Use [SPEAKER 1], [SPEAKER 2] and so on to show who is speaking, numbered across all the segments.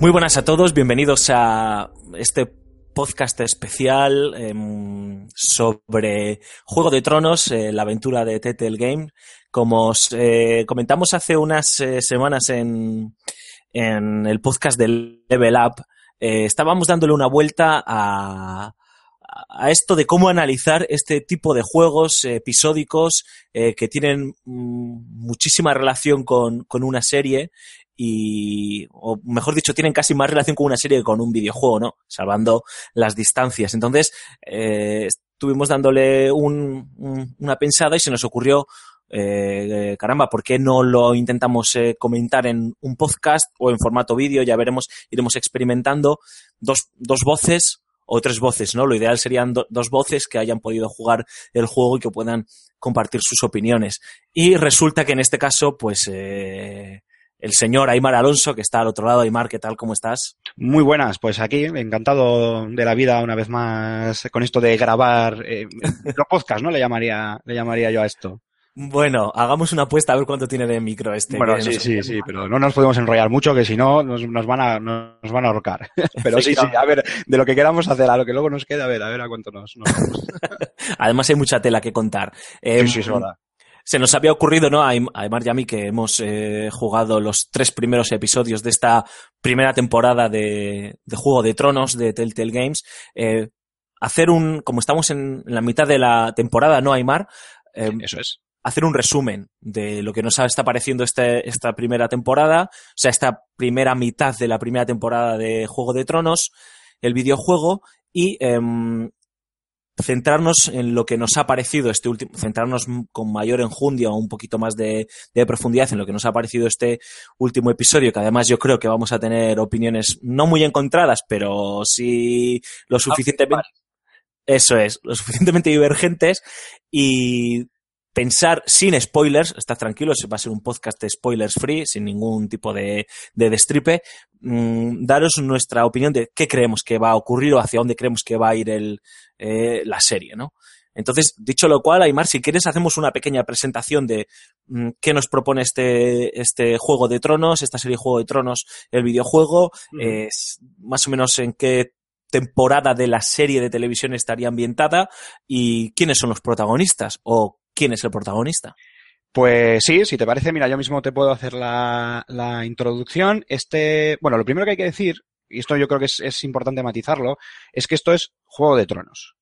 [SPEAKER 1] Muy buenas a todos, bienvenidos a este podcast especial eh, sobre Juego de Tronos, eh, la aventura de Telltale Game. Como os eh, comentamos hace unas eh, semanas en, en el podcast del Level Up, estábamos dándole una vuelta a, a esto de cómo analizar este tipo de juegos episódicos que tienen mm, muchísima relación con, con, una serie y, o mejor dicho, tienen casi más relación con una serie que con un videojuego, ¿no? Salvando las distancias. Entonces, eh, estuvimos dándole un, un, una pensada y se nos ocurrió eh, caramba, ¿por qué no lo intentamos eh, comentar en un podcast o en formato vídeo? Ya veremos, iremos experimentando dos, dos voces o tres voces, ¿no? Lo ideal serían do, dos voces que hayan podido jugar el juego y que puedan compartir sus opiniones. Y resulta que en este caso, pues, eh, el señor Aymar Alonso, que está al otro lado. Aymar, ¿qué tal? ¿Cómo estás?
[SPEAKER 2] Muy buenas, pues aquí, encantado de la vida una vez más con esto de grabar eh, los podcasts, ¿no? Le llamaría, le llamaría yo a esto.
[SPEAKER 1] Bueno, hagamos una apuesta a ver cuánto tiene de micro este.
[SPEAKER 2] Bueno, sí, sí, sí, pero no nos podemos enrollar mucho, que si no nos, nos, van a nos van a ahorcar. pero sí, sí, a ver, de lo que queramos hacer a lo que luego nos queda, a ver, a ver a cuánto nos. nos...
[SPEAKER 1] Además hay mucha tela que contar.
[SPEAKER 2] Eh, sí, sí, es verdad.
[SPEAKER 1] Se nos había ocurrido, ¿no? A Aymar y a mí que hemos eh, jugado los tres primeros episodios de esta primera temporada de, de Juego de Tronos de Telltale Games, eh, hacer un, como estamos en la mitad de la temporada, ¿no, Aymar?
[SPEAKER 2] Eh, Eso es
[SPEAKER 1] hacer un resumen de lo que nos está pareciendo este, esta primera temporada, o sea, esta primera mitad de la primera temporada de Juego de Tronos, el videojuego, y eh, centrarnos en lo que nos ha parecido este último, centrarnos con mayor enjundia o un poquito más de, de, profundidad en lo que nos ha parecido este último episodio, que además yo creo que vamos a tener opiniones no muy encontradas, pero sí lo suficientemente, eso es, lo suficientemente divergentes y pensar sin spoilers, estás tranquilo, va a ser un podcast de spoilers free, sin ningún tipo de, de destripe, mmm, daros nuestra opinión de qué creemos que va a ocurrir o hacia dónde creemos que va a ir el, eh, la serie, ¿no? Entonces, dicho lo cual, Aymar, si quieres, hacemos una pequeña presentación de mmm, qué nos propone este, este Juego de Tronos, esta serie Juego de Tronos, el videojuego, eh, más o menos en qué temporada de la serie de televisión estaría ambientada y quiénes son los protagonistas o quién es el protagonista.
[SPEAKER 2] Pues sí, si te parece, mira, yo mismo te puedo hacer la, introducción. Este, bueno, lo primero que hay que decir, y esto yo creo que es, importante matizarlo, es que esto es Juego de Tronos.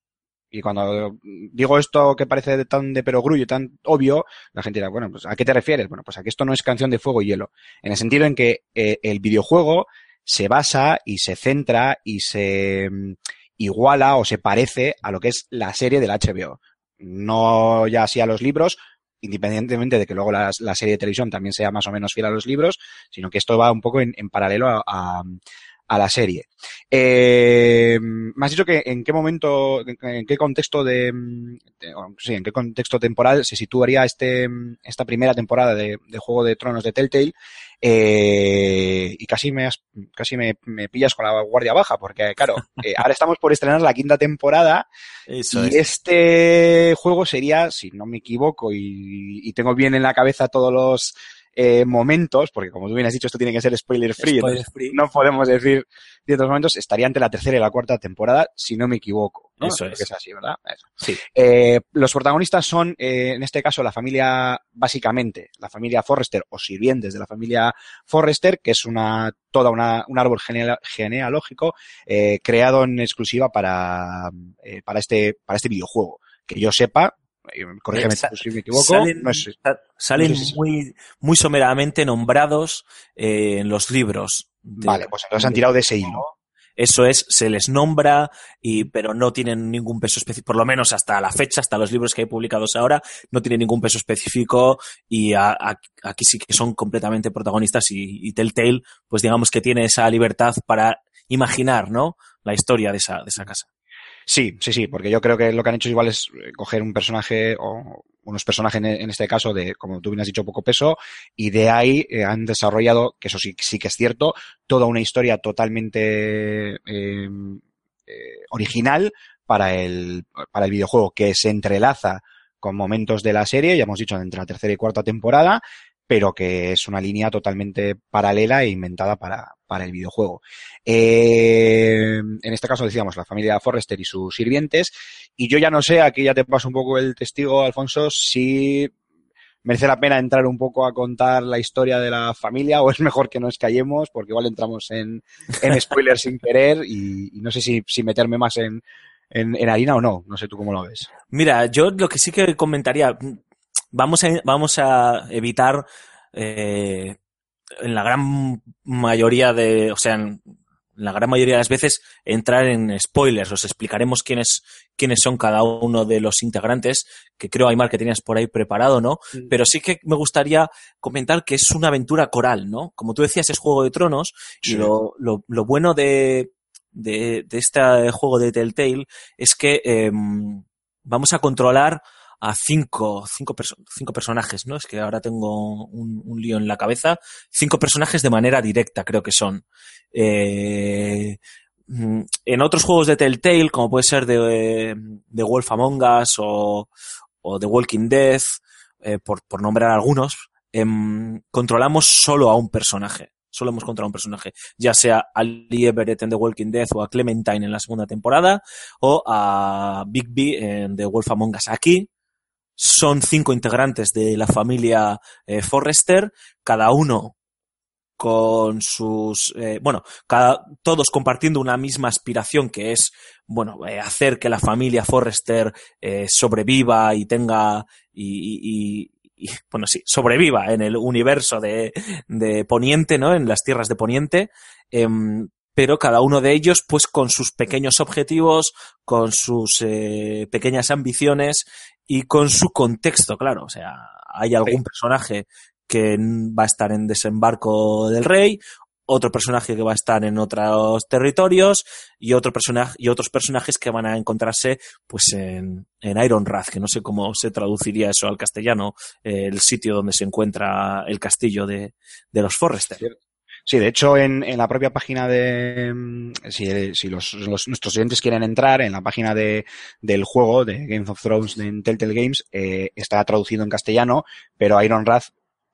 [SPEAKER 2] Y cuando digo esto que parece tan de perogrullo y tan obvio, la gente dirá, bueno, pues ¿a qué te refieres? Bueno, pues a que esto no es canción de fuego y hielo. En el sentido en que eh, el videojuego se basa y se centra y se mm, iguala o se parece a lo que es la serie del HBO. No ya así a los libros, independientemente de que luego la, serie de televisión también sea más o menos fiel a los libros, sino que esto va un poco en, paralelo a, a, la serie. Eh, me has dicho que en qué momento, en qué contexto de, de, sí, en qué contexto temporal se situaría este, esta primera temporada de, de Juego de Tronos de Telltale. Eh, y casi me has, casi me, me, pillas con la guardia baja, porque claro, eh, ahora estamos por estrenar la quinta temporada
[SPEAKER 1] Eso
[SPEAKER 2] y
[SPEAKER 1] es.
[SPEAKER 2] este juego sería, si no me equivoco y, y tengo bien en la cabeza todos los eh, momentos, porque como tú bien has dicho, esto tiene que ser spoiler free,
[SPEAKER 1] spoiler free.
[SPEAKER 2] no podemos decir ciertos momentos, estaría entre la tercera y la cuarta temporada, si no me equivoco. ¿no?
[SPEAKER 1] Eso es.
[SPEAKER 2] es así, ¿verdad? Eso.
[SPEAKER 1] Sí.
[SPEAKER 2] Eh, los protagonistas son, eh, en este caso, la familia, básicamente, la familia Forrester o sirvientes de la familia Forrester, que es una, toda una, un árbol geneal, genealógico creado en exclusiva para, para este, para este videojuego. Que yo sepa, corrígeme si me equivoco.
[SPEAKER 1] Salen, no es, salen no sé si muy, muy someramente nombrados eh, en los libros.
[SPEAKER 2] De, vale, pues entonces han tirado de ese hilo.
[SPEAKER 1] Eso es, se les nombra, y, pero no tienen ningún peso específico, por lo menos hasta la fecha, hasta los libros que hay publicados ahora, no tienen ningún peso específico y a, a, aquí sí que son completamente protagonistas y, y Telltale, pues digamos que tiene esa libertad para imaginar, ¿no? La historia de esa, de esa casa.
[SPEAKER 2] Sí, sí, sí, porque yo creo que lo que han hecho igual es eh, coger un personaje o unos personajes en, este caso de, como tú bien has dicho, poco peso, y de ahí eh, han desarrollado, que eso sí, sí que es cierto, toda una historia totalmente eh, eh, original para el, para el videojuego, que se entrelaza con momentos de la serie, ya hemos dicho, entre la tercera y cuarta temporada, pero que es una línea totalmente paralela e inventada para, para el videojuego. Eh, en este caso decíamos la familia Forrester y sus sirvientes, y yo ya no sé, aquí ya te paso un poco el testigo, Alfonso, si merece la pena entrar un poco a contar la historia de la familia o es mejor que nos callemos porque igual entramos en, en spoilers sin querer y, y, no sé si, si meterme más en, en, en, harina o no. No sé tú cómo lo ves.
[SPEAKER 1] Mira, yo lo que sí que comentaría, vamos a, vamos a evitar eh, en la gran mayoría de, o sea, en la gran mayoría de las veces entrar en spoilers. Os explicaremos quiénes, quiénes son cada uno de los integrantes, que creo, Aymar, que tenías por ahí preparado, ¿no? Sí. Pero sí que me gustaría comentar que es una aventura coral, ¿no? Como tú decías, es Juego de Tronos, sí. y lo, lo, lo, bueno de, de, de, este juego de Telltale es que eh, vamos a controlar a cinco, cinco, perso cinco personajes, ¿no? Es que ahora tengo un, un, lío en la cabeza. Cinco personajes de manera directa, creo que son. Eh, en otros juegos de Telltale, como puede ser de, de Wolf Among Us o, o The Walking Dead, eh, por, por, nombrar algunos, eh, controlamos solo a un personaje. Solo hemos controlado un personaje, ya sea a Lee Everett en The Walking Dead o a Clementine en la segunda temporada o a Bigby en The Wolf Among Us. Aquí son cinco integrantes de la familia eh, Forrester, cada uno con sus, eh, bueno, cada, todos compartiendo una misma aspiración que es, bueno, eh, hacer que la familia Forrester sobreviva y tenga, y, bueno, sí, sobreviva en el universo de, de Poniente, ¿no? En las tierras de Poniente. Eh, pero cada uno de ellos pues con sus pequeños objetivos, con sus pequeñas ambiciones y con su contexto, claro. O sea, hay algún personaje que va a estar en desembarco del rey, otro personaje que va a estar en otros territorios y otro personaje y otros personajes que van a encontrarse pues en, en Iron Wrath, que no sé cómo se traduciría eso al castellano, eh, el sitio donde se encuentra el castillo de, de los Forrester.
[SPEAKER 2] Sí, de hecho, en, en, la propia página de. Mm, si, si los, los, nuestros oyentes quieren entrar, en la página de, del juego de Game of Thrones de Telltale Games, eh, está traducido en castellano, pero Iron Wrath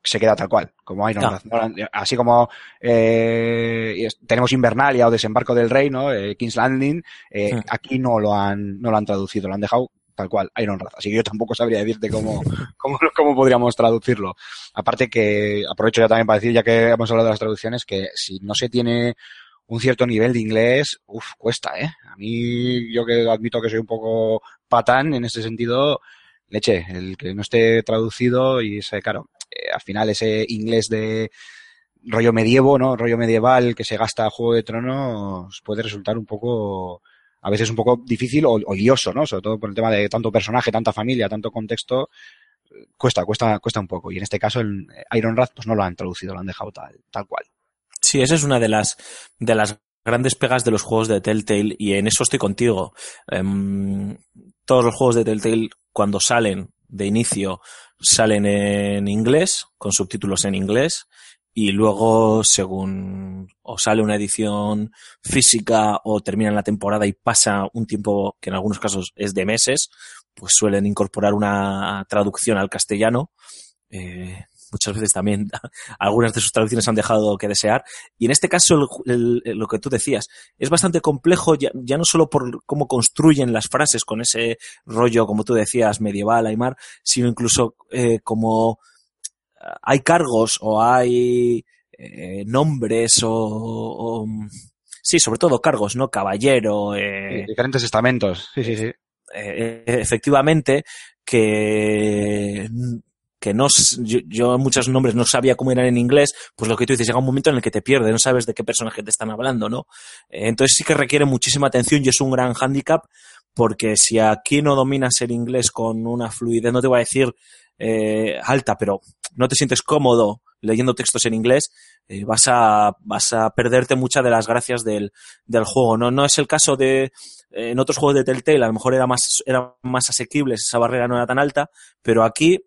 [SPEAKER 2] se queda tal cual, como Iron no. Wrath. Así como eh, tenemos Invernalia o Desembarco del Rey, ¿no? Eh, King's Landing, eh, sí. aquí no lo han, no lo han traducido, lo han dejado tal cual, Iron Wrath. Así que yo tampoco sabría decirte cómo, cómo, cómo, podríamos traducirlo. Aparte que aprovecho ya también para decir, ya que hemos hablado de las traducciones, que si no se tiene un cierto nivel de inglés, uff, cuesta, ¿eh? A mí, yo que admito que soy un poco patán en ese sentido, leche, el que no esté traducido y ese, claro, eh, al final ese inglés de rollo medievo, ¿no? Rollo medieval que se gasta a Juego de Tronos puede resultar un poco a veces un poco difícil o, o, lioso, ¿no? Sobre todo por el tema de tanto personaje, tanta familia, tanto contexto, cuesta, cuesta, cuesta un poco. Y en este caso el Iron Wrath pues no lo han traducido, lo han dejado tal, tal cual.
[SPEAKER 1] Sí, esa es una de las, de las grandes pegas de los juegos de Telltale y en eso estoy contigo. Um, todos los juegos de Telltale cuando salen de inicio salen en inglés, con subtítulos en inglés, y luego según o sale una edición física o termina la temporada y pasa un tiempo que en algunos casos es de meses, pues suelen incorporar una traducción al castellano. Eh, muchas veces también algunas de sus traducciones han dejado que desear. Y en este caso, el, lo que tú decías, es bastante complejo, ya, ya, no solo por cómo construyen las frases con ese rollo, como tú decías, medieval, Aymar, sino incluso eh, como hay cargos o hay eh, nombres o, o, sí, sobre todo cargos, ¿no? Caballero. Eh,
[SPEAKER 2] diferentes estamentos. Sí, sí, sí.
[SPEAKER 1] Eh, efectivamente, que que no, yo, yo, muchos nombres no sabía cómo eran en inglés, pues lo que tú dices, llega un momento en el que te pierdes, no sabes de qué personaje te están hablando, ¿no? Entonces sí que requiere muchísima atención y es un gran hándicap, porque si aquí no dominas el inglés con una fluidez, no te voy a decir eh, alta, pero no te sientes cómodo leyendo textos en inglés, eh, vas a vas a perderte muchas de las gracias del, del juego. No, no es el caso de eh, en otros juegos de Telltale, a lo mejor era más era más asequible, esa barrera no era tan alta, pero aquí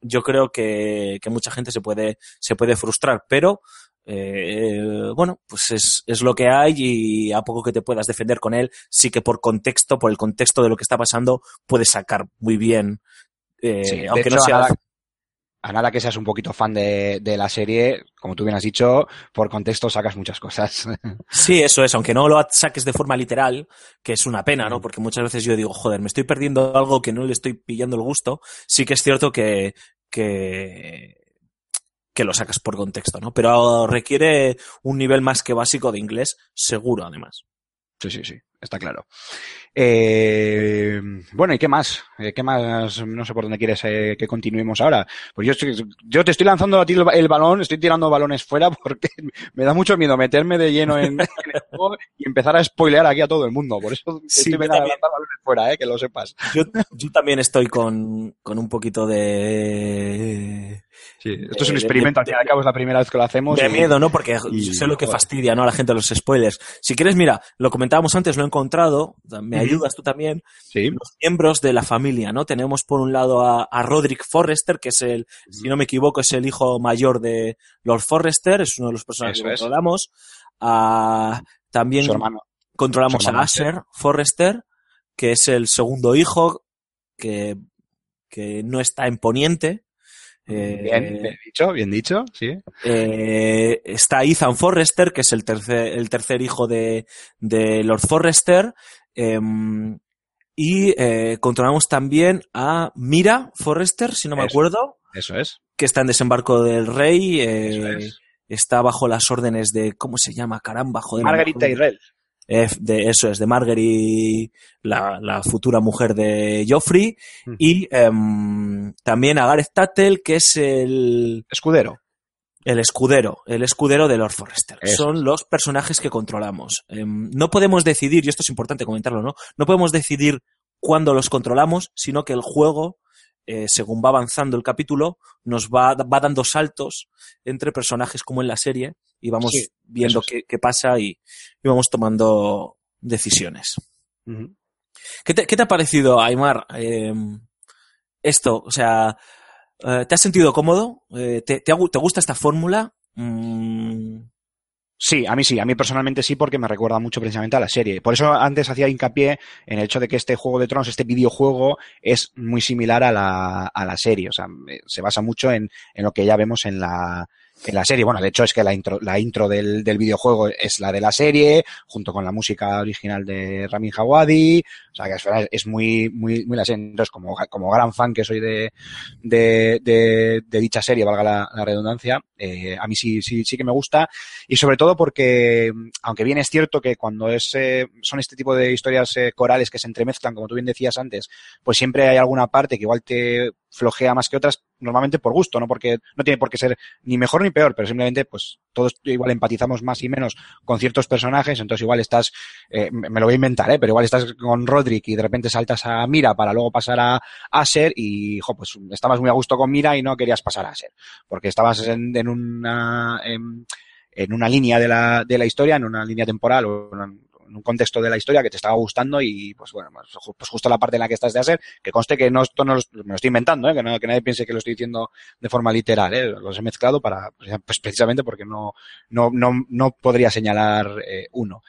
[SPEAKER 1] yo creo que, que mucha gente se puede se puede frustrar, pero eh, bueno, pues es, es, lo que hay y a poco que te puedas defender con él, sí que por contexto, por el contexto de lo que está pasando, puedes sacar muy bien
[SPEAKER 2] eh, sí, aunque no sea. a nada que seas un poquito fan de, de, la serie, como tú bien has dicho, por contexto sacas muchas cosas.
[SPEAKER 1] Sí, eso es, aunque no lo saques de forma literal, que es una pena, ¿no? Porque muchas veces yo digo, joder, me estoy perdiendo algo que no le estoy pillando el gusto. Sí que es cierto que, que, que lo sacas por contexto, ¿no? Pero requiere un nivel más que básico de inglés, seguro, además.
[SPEAKER 2] Sí, sí, sí, está claro. Eh, bueno, ¿y qué más? Eh, ¿Qué más? No sé por dónde quieres eh, que continuemos ahora. Pues yo, estoy, yo te estoy lanzando a ti el, el, balón, estoy tirando balones fuera porque me da mucho miedo meterme de lleno en, en el juego y empezar a spoilear aquí a todo el mundo. Por eso
[SPEAKER 1] sí,
[SPEAKER 2] estoy lanzando balones fuera, eh, que lo sepas.
[SPEAKER 1] Yo, yo también estoy con, con un poquito de...
[SPEAKER 2] Sí, esto es un experimento, al fin y al cabo es la primera vez que lo hacemos.
[SPEAKER 1] De miedo, ¿no? Porque y, sé lo que joder. fastidia, ¿no? A la gente los spoilers. Si quieres, mira, lo comentábamos antes, lo he encontrado, me ayudas tú también.
[SPEAKER 2] Sí.
[SPEAKER 1] Los miembros de la familia, ¿no? Tenemos por un lado a, a Roderick Forrester, que es el, si no me equivoco, es el hijo mayor de Lord Forrester, es uno de los personajes
[SPEAKER 2] Eso
[SPEAKER 1] que controlamos. A, también controlamos a Asher Forrester, que es el segundo hijo, que, que no está en Poniente.
[SPEAKER 2] Eh, bien, bien, dicho, bien dicho, sí.
[SPEAKER 1] Eh, está Ethan Forrester, que es el tercer, el tercer hijo de, de Lord Forrester. Eh, y eh, controlamos también a Mira Forrester, si no me
[SPEAKER 2] Eso.
[SPEAKER 1] acuerdo.
[SPEAKER 2] Eso es.
[SPEAKER 1] Que está en desembarco del rey.
[SPEAKER 2] Eso es.
[SPEAKER 1] Está bajo las órdenes de, ¿cómo se llama? Caramba, joder.
[SPEAKER 2] Margaret Tyrell.
[SPEAKER 1] De eso es, de Marguerite, la, la futura mujer de Joffrey,
[SPEAKER 2] Mm.
[SPEAKER 1] y em, también a Gareth Tattle, que es el,
[SPEAKER 2] Escudero.
[SPEAKER 1] el escudero, el escudero de Lord Forrester.
[SPEAKER 2] Eso.
[SPEAKER 1] Son los personajes que controlamos. Em, no podemos decidir, y esto es importante comentarlo, ¿no? No podemos decidir cuándo los controlamos, sino que el juego, eh, según va avanzando el capítulo, nos va, va dando saltos entre personajes como en la serie y vamos
[SPEAKER 2] Sí,
[SPEAKER 1] viendo
[SPEAKER 2] es.
[SPEAKER 1] qué, qué pasa y, y vamos tomando decisiones. ¿Qué te, qué te ha parecido, Aymar? Eh, esto, o sea, eh, ¿te has sentido cómodo? ¿te, te gusta esta fórmula? Mm,
[SPEAKER 2] Sí, a mí sí, a mí personalmente sí, porque me recuerda mucho precisamente a la serie. Por eso antes hacía hincapié en el hecho de que este Juego de Tronos, este videojuego, es muy similar a la, a la serie. O sea, eh, se basa mucho en, en lo que ya vemos en la, en la serie. Bueno, de hecho es que la intro, la intro del, del videojuego es la de la serie, junto con la música original de Ramin Djawadi. O sea, que es, muy, muy, muy la serie. Entonces, como, como gran fan que soy de, de, de, de dicha serie, valga la, la redundancia, eh, a mí sí, sí, sí que me gusta. Y sobre todo porque, aunque bien es cierto que cuando es, eh, son este tipo de historias eh, corales que se entremezclan, como tú bien decías antes, pues siempre hay alguna parte que igual te flojea más que otras, normalmente por gusto, no porque no tiene por qué ser ni mejor ni peor, pero simplemente pues todos igual empatizamos más y menos con ciertos personajes, entonces igual estás, eh, me lo voy a inventar, ¿eh? pero igual estás con Roderick y de repente saltas a Mira para luego pasar a Asher y, jo, pues estabas muy a gusto con Mira y no querías pasar a Asher, porque estabas en, en una, en, en una línea de la, de la historia, en una línea temporal o en, en un contexto de la historia que te estaba gustando y pues bueno, pues, pues justo la parte en la que estás de hacer, que conste que no, esto no lo, me lo estoy inventando, ¿eh? que, no, que nadie piense que lo estoy diciendo de forma literal, ¿eh? los he mezclado para, pues precisamente porque no, no, no, no podría señalar eh, uno.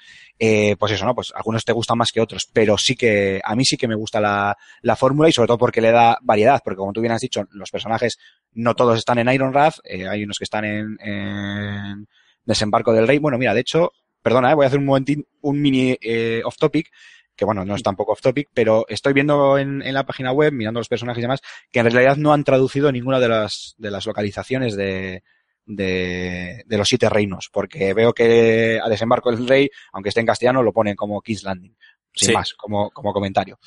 [SPEAKER 2] Pues eso, ¿no? Pues algunos te gustan más que otros, pero sí que, a mí sí que me gusta la, la fórmula y sobre todo porque le da variedad, porque como tú bien has dicho, los personajes no todos están en Iron Wrath, hay unos que están en, en Desembarco del Rey. Bueno, mira, de hecho, perdona, eh, voy a hacer un momentín, un mini eh, off topic, que bueno, no es tampoco off topic, pero estoy viendo en, en la página web, mirando los personajes y demás, que en realidad no han traducido ninguna de las, de las localizaciones de, de, de los siete reinos, porque veo que a Desembarco del Rey, aunque esté en castellano, lo ponen como King's Landing, sin
[SPEAKER 1] Sí.
[SPEAKER 2] más, como, como comentario.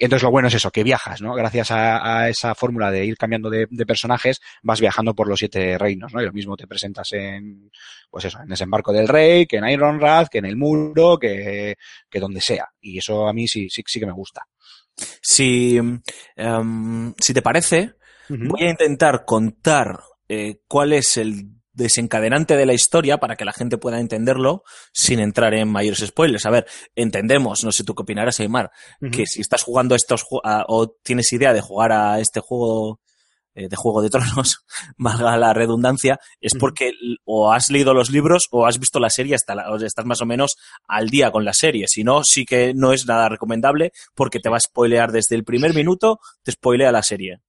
[SPEAKER 2] Entonces lo bueno es eso, que viajas, ¿no? Gracias a, a esa fórmula de ir cambiando de, de personajes, vas viajando por los siete reinos, ¿no? Y lo mismo te presentas en, pues eso, en Desembarco del Rey, que en Iron Wrath, que en el Muro, que, que donde sea. Y eso a mí sí, sí, sí que me gusta.
[SPEAKER 1] si, em, si te parece, voy a intentar contar eh, cuál es el desencadenante de la historia para que la gente pueda entenderlo sin entrar en mayores spoilers. A ver, entendemos, no sé tú qué opinarás, Aymar, que si estás jugando estos a- o tienes idea de jugar a este juego eh, de Juego de Tronos, valga la redundancia, es porque o has leído los libros o has visto la serie hasta la- o estás más o menos al día con la serie. Si no, sí que no es nada recomendable porque te va a spoilear desde el primer minuto, te spoilea la serie.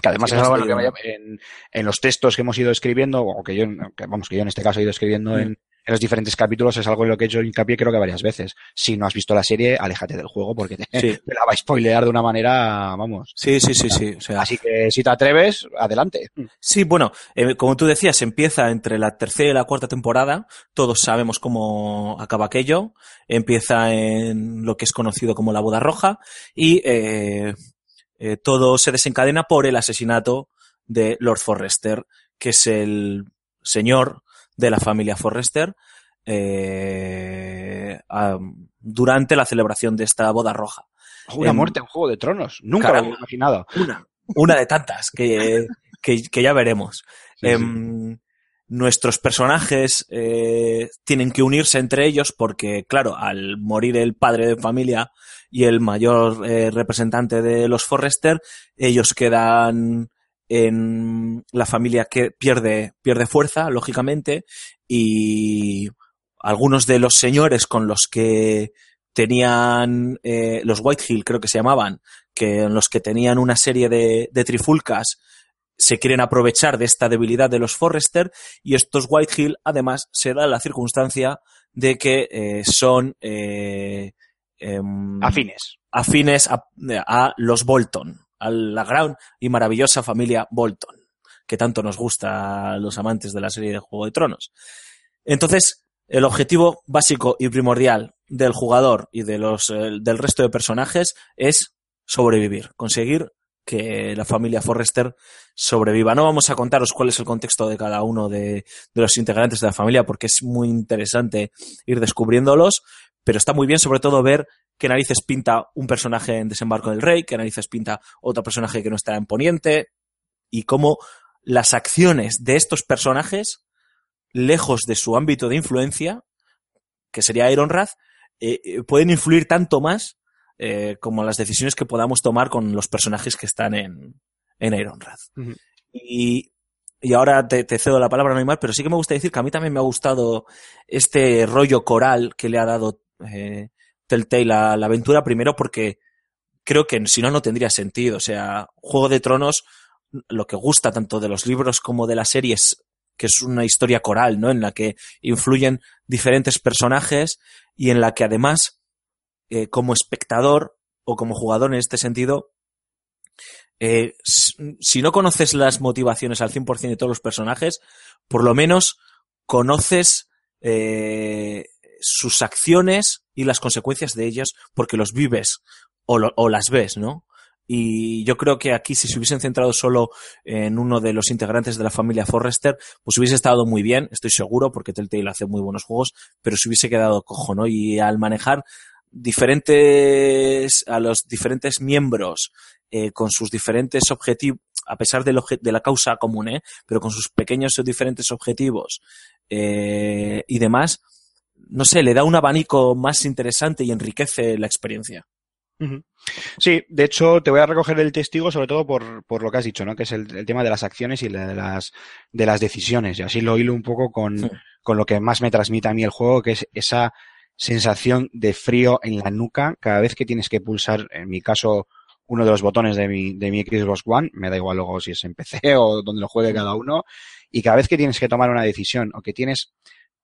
[SPEAKER 2] Que además es algo que en, en, los textos que hemos ido escribiendo, o que yo, que, vamos, que yo en este caso he ido escribiendo mm. en, en los diferentes capítulos es algo en lo que he hecho hincapié creo que varias veces. Si no has visto la serie, aléjate del juego porque te, la va a spoilear de una manera, vamos.
[SPEAKER 1] Sí, sí, sí, sí.
[SPEAKER 2] Así que si te atreves, adelante.
[SPEAKER 1] Sí, bueno, eh, como tú decías, empieza entre la tercera y la cuarta temporada. Todos sabemos cómo acaba aquello. Empieza en lo que es conocido como la boda roja y eh, eh, todo se desencadena por el asesinato de Lord Forrester, que es el señor de la familia Forrester eh, durante la celebración de esta boda roja.
[SPEAKER 2] Una muerte en Juego de Tronos. Nunca lo había imaginado.
[SPEAKER 1] Una, una de tantas que, que, ya veremos. Em, nuestros personajes eh, tienen que unirse entre ellos porque, claro, al morir el padre de familia y el mayor eh, representante de los Forrester, ellos quedan en la familia que pierde, pierde fuerza, lógicamente, y algunos de los señores con los que tenían eh, los Whitehill, creo que se llamaban, que en los que tenían una serie de, de trifulcas, se quieren aprovechar de esta debilidad de los Forrester y estos Whitehill además se da la circunstancia de que eh, son eh, em,
[SPEAKER 2] afines
[SPEAKER 1] afines a, a, los Bolton a la gran y maravillosa familia Bolton, que tanto nos gusta a los amantes de la serie de Juego de Tronos. Entonces, el objetivo básico y primordial del jugador y de los, eh, del resto de personajes es sobrevivir, conseguir que la familia Forrester sobreviva. No vamos a contaros cuál es el contexto de cada uno de, los integrantes de la familia porque es muy interesante ir descubriéndolos, pero está muy bien sobre todo ver qué narices pinta un personaje en Desembarco del Rey, qué narices pinta otro personaje que no está en Poniente, y cómo las acciones de estos personajes, lejos de su ámbito de influencia, que sería Ironrath, eh, eh, pueden influir tanto más eh, como las decisiones que podamos tomar con los personajes que están en, en Ironrath. y, y ahora te, te, cedo la palabra, mal, pero sí que me gusta decir que a mí también me ha gustado este rollo coral que le ha dado eh, Telltale a la aventura, primero porque creo que si no, no tendría sentido. O sea, Juego de Tronos, lo que gusta tanto de los libros como de las series, que es una historia coral, ¿no? En la que influyen diferentes personajes y en la que además, eh, como espectador o como jugador en este sentido, eh, si no conoces las motivaciones al 100% de todos los personajes, por lo menos conoces eh, sus acciones y las consecuencias de ellas porque los vives o, o las ves, ¿no? Y yo creo que aquí, si se hubiesen centrado solo en uno de los integrantes de la familia Forrester, pues hubiese estado muy bien, estoy seguro, porque Telltale hace muy buenos juegos, pero se hubiese quedado cojo, ¿no? Y al manejar diferentes, a los diferentes miembros, eh, con sus diferentes objetivos, a pesar de, la causa común, ¿eh? Pero con sus pequeños o diferentes objetivos, eh, y demás, no sé, le da un abanico más interesante y enriquece la experiencia.
[SPEAKER 2] Sí, de hecho, te voy a recoger el testigo sobre todo por, por lo que has dicho, ¿no? Que es el, el tema de las acciones y de las, de las decisiones. Y así lo hilo un poco con, sí. con lo que más me transmite a mí el juego, que es esa sensación de frío en la nuca. Cada vez que tienes que pulsar, en mi caso, uno de los botones de mi, de mi Xbox One, me da igual luego si es en PC o donde lo juegue cada uno, y cada vez que tienes que tomar una decisión o que tienes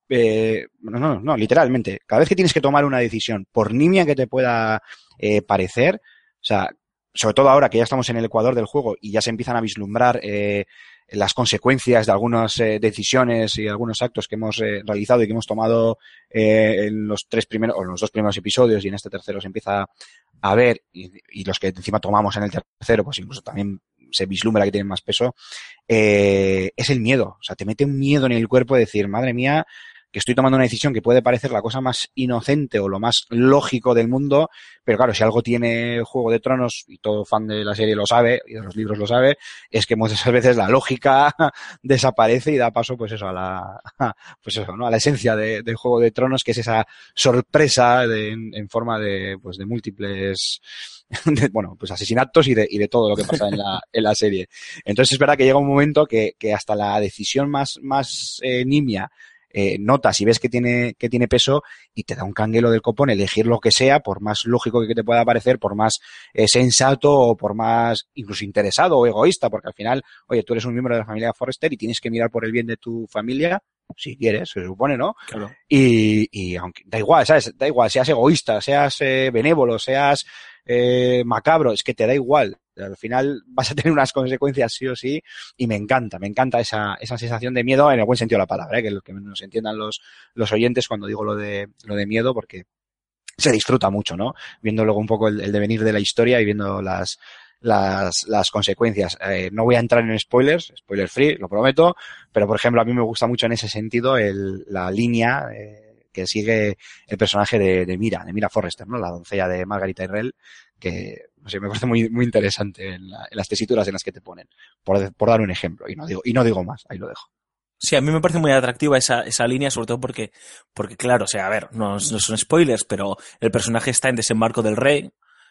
[SPEAKER 2] eh, no, no, no, literalmente, cada vez que tienes que tomar una decisión, por nimia que te pueda eh, parecer, o sea, sobre todo ahora que ya estamos en el ecuador del juego y ya se empiezan a vislumbrar eh, las consecuencias de algunas eh, decisiones y algunos actos que hemos eh, realizado y que hemos tomado eh, en los tres primeros, o en los dos primeros episodios y en este tercero se empieza a ver y, y los que encima tomamos en el tercero, pues incluso también se vislumbra que tienen más peso, eh, es el miedo. O sea, te mete un miedo en el cuerpo de decir, madre mía, que estoy tomando una decisión que puede parecer la cosa más inocente o lo más lógico del mundo, pero claro, si algo tiene Juego de Tronos, y todo fan de la serie lo sabe, y de los libros lo sabe, es que muchas veces la lógica desaparece y da paso, pues eso, a la, pues eso, ¿no? A la esencia de, Juego de Tronos, que es esa sorpresa en, forma de, pues de múltiples, bueno, pues asesinatos y de, y de todo lo que pasa en la, en la serie. Entonces es verdad que llega un momento que, que hasta la decisión más, más eh, nimia eh, notas y ves que tiene, que tiene peso y te da un canguelo del copón elegir lo que sea, por más lógico que te pueda parecer, por más eh, sensato o por más incluso interesado o egoísta, porque al final, oye, tú eres un miembro de la familia Forrester y tienes que mirar por el bien de tu familia, si quieres, se supone, ¿no?
[SPEAKER 1] Claro.
[SPEAKER 2] Y, y aunque da igual, ¿sabes? Da igual, seas egoísta, seas eh, benévolo, seas eh, macabro, es que te da igual. Al final vas a tener unas consecuencias sí o sí y me encanta, me encanta esa, esa sensación de miedo en el buen sentido de la palabra, ¿eh? que, que nos entiendan los, los oyentes cuando digo lo de, lo de miedo porque se disfruta mucho, ¿no? Viendo luego un poco el, el devenir de la historia y viendo las, las, las consecuencias. Eh, no voy a entrar en spoilers, spoiler free, lo prometo, pero por ejemplo a mí me gusta mucho en ese sentido el, la línea eh, que sigue el personaje de, de, Mira, de Mira Forrester, ¿no? La doncella de Margarita Irrell, que me parece muy, muy interesante en, la, en las tesituras en las que te ponen, por, por dar un ejemplo, y no digo, y no digo más, ahí lo dejo.
[SPEAKER 1] Sí, a mí me parece muy atractiva esa, esa línea, sobre todo porque, porque claro, sea, a ver, no, no son spoilers, pero el personaje está en desembarco del rey,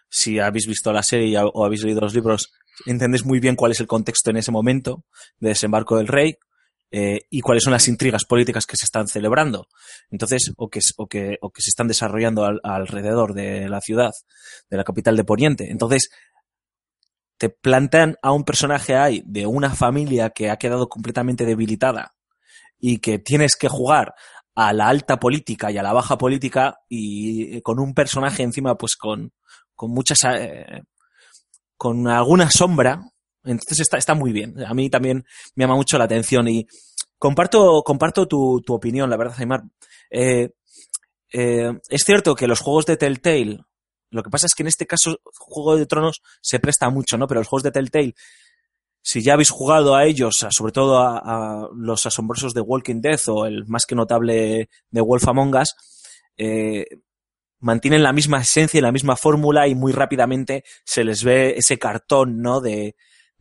[SPEAKER 1] si habéis visto la serie o habéis leído los libros, entendéis muy bien cuál es el contexto en ese momento de desembarco del rey eh, y cuáles son las intrigas políticas que se están celebrando. Entonces, o que, o que, o que se están desarrollando al, alrededor de la ciudad, de la capital de Poniente. Entonces, te plantean a un personaje ahí de una familia que ha quedado completamente debilitada y que tienes que jugar a la alta política y a la baja política y con un personaje encima pues con, con muchas, eh, con alguna sombra. Entonces está, está muy bien. A mí también me llama mucho la atención y comparto, comparto tu, tu opinión, la verdad, Aymar. Eh, eh, es cierto que los juegos de Telltale, lo que pasa es que en este caso Juego de Tronos se presta mucho, ¿no? Pero los juegos de Telltale, si ya habéis jugado a ellos, sobre todo a, a, los asombrosos de Walking Dead o el más que notable de Wolf Among Us, eh, mantienen la misma esencia y la misma fórmula y muy rápidamente se les ve ese cartón, ¿no? De,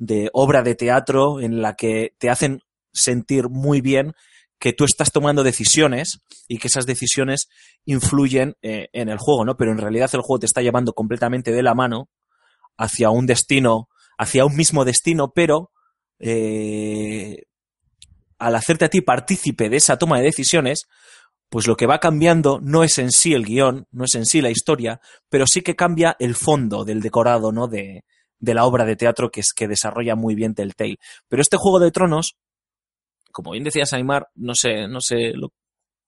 [SPEAKER 1] de obra de teatro en la que te hacen sentir muy bien que tú estás tomando decisiones y que esas decisiones influyen eh, en el juego, ¿no? Pero en realidad el juego te está llevando completamente de la mano hacia un destino, hacia un mismo destino, pero eh, al hacerte a ti partícipe de esa toma de decisiones, pues lo que va cambiando no es en sí el guion, no es en sí la historia, pero sí que cambia el fondo del decorado, ¿no? De, de la obra de teatro que es que desarrolla muy bien Telltale. Pero este Juego de Tronos, como bien decías, Aymar, no sé, no sé lo,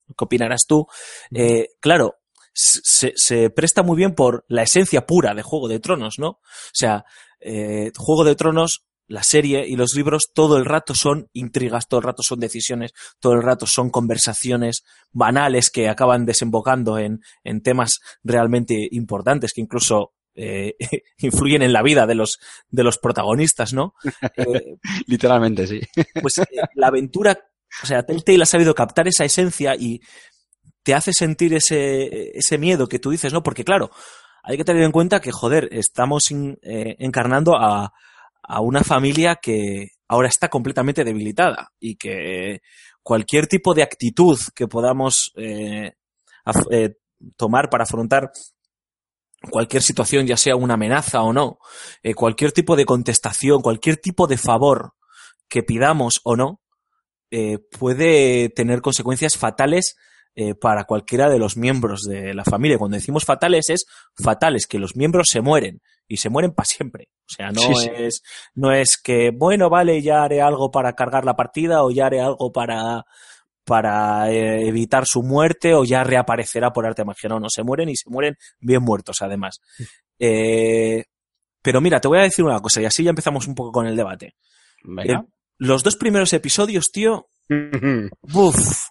[SPEAKER 1] lo que opinarás tú, eh, claro, se, se, presta muy bien por la esencia pura de Juego de Tronos, ¿no? O sea, eh, Juego de Tronos, la serie y los libros todo el rato son intrigas, todo el rato son decisiones, todo el rato son conversaciones banales que acaban desembocando en, en temas realmente importantes que incluso eh, influyen en la vida de los, de los protagonistas, ¿no?
[SPEAKER 2] Eh, Literalmente, sí.
[SPEAKER 1] pues eh, la aventura, o sea, Telltale ha sabido captar esa esencia y te hace sentir ese, ese miedo que tú dices, ¿no? Porque claro, hay que tener en cuenta que, joder, estamos in, eh, encarnando a, a una familia que ahora está completamente debilitada y que cualquier tipo de actitud que podamos eh, eh, tomar para afrontar cualquier situación, ya sea una amenaza o no, eh, cualquier tipo de contestación, cualquier tipo de favor que pidamos o no, eh, puede tener consecuencias fatales eh, para cualquiera de los miembros de la familia. Cuando decimos fatales es fatales, que los miembros se mueren y se mueren para siempre. O sea, no sí, sí. es no es que bueno, vale, ya haré algo para cargar la partida o ya haré algo para para eh, evitar su muerte o ya reaparecerá por arte magia. No, no se mueren y se mueren bien muertos además. Eh, pero mira, te voy a decir una cosa y así ya empezamos un poco con el debate. Eh, los dos primeros episodios, tío, uf,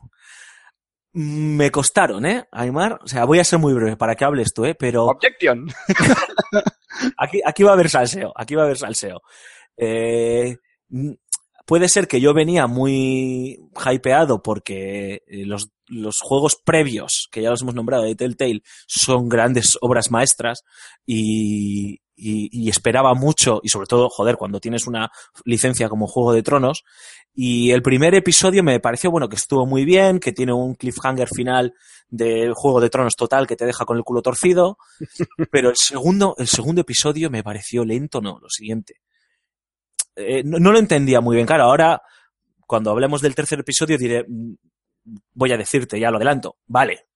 [SPEAKER 1] me costaron, ¿eh, Aymar? O sea, voy a ser muy breve para que hables tú, ¿eh? Pero...
[SPEAKER 2] Objection.
[SPEAKER 1] aquí, aquí va a haber salseo, aquí va a haber salseo. Eh, puede ser que yo venía muy hypeado porque eh, los, los juegos previos, que ya los hemos nombrado de Telltale, son grandes obras maestras y, y, y, esperaba mucho, y sobre todo, joder, cuando tienes una licencia como Juego de Tronos. Y el primer episodio me pareció, bueno, que estuvo muy bien, que tiene un cliffhanger final del Juego de Tronos total que te deja con el culo torcido. Pero el segundo, el segundo episodio me pareció lento, no, lo siguiente eh, no, no, lo entendía muy bien. Claro, ahora, cuando hablemos del tercer episodio, diré, voy a decirte, ya lo adelanto, vale,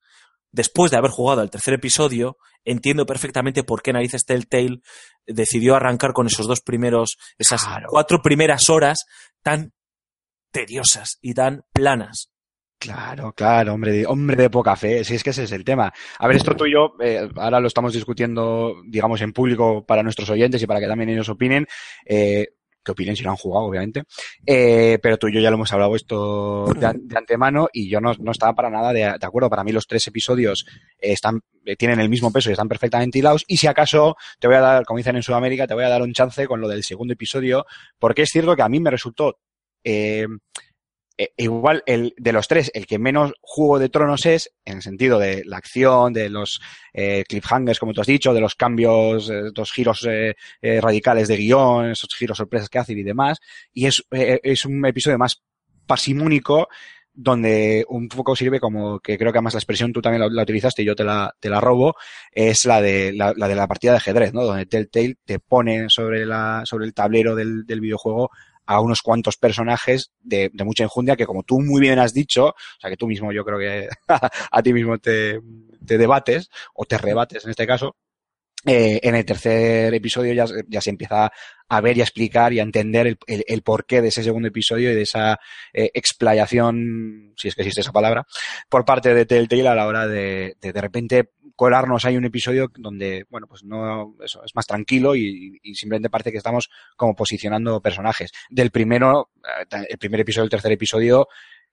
[SPEAKER 1] después de haber jugado el tercer episodio, entiendo perfectamente por qué narices Telltale decidió arrancar con esos dos primeros, esas cuatro primeras horas tan tediosas y tan planas.
[SPEAKER 2] Claro, claro, hombre de, hombre de poca fe. Si es que ese es el tema. A ver, esto tú y yo, eh, ahora lo estamos discutiendo, digamos, en público para nuestros oyentes y para que también ellos opinen. Eh, que opinen si lo han jugado, obviamente. Eh, pero tú y yo ya lo hemos hablado esto de, antemano y yo no, no, estaba para nada de, de, acuerdo. Para mí los tres episodios están, tienen el mismo peso y están perfectamente hilados. Y si acaso te voy a dar, como dicen en Sudamérica, te voy a dar un chance con lo del segundo episodio, porque es cierto que a mí me resultó eh, eh, igual el de los tres, el que menos Juego de Tronos es, en el sentido de la acción, de los eh, cliffhangers, como tú has dicho, de los cambios, eh, los giros eh, eh, radicales de guion, esos giros sorpresas que hacen y demás. Y es, es un episodio más pasimónico, donde un poco sirve como que creo que además la expresión tú también la, la utilizaste y yo te la, te la robo, es la de la, la, de la partida de ajedrez, ¿no? Donde Telltale te pone sobre la, sobre el tablero del, del videojuego a unos cuantos personajes de, de, mucha enjundia que como tú muy bien has dicho, o sea que tú mismo yo creo que a ti mismo te, te debates o te rebates en este caso, eh, en el tercer episodio ya, ya, se empieza a ver y a explicar y a entender el, porqué de ese segundo episodio y de esa eh, explayación, si es que existe esa palabra, por parte de Telltale a la hora de de, repente colarnos hay un episodio donde, bueno, pues no, eso, es más tranquilo y, y, simplemente parece que estamos como posicionando personajes. Del primero, eh, el primer episodio, el tercer episodio,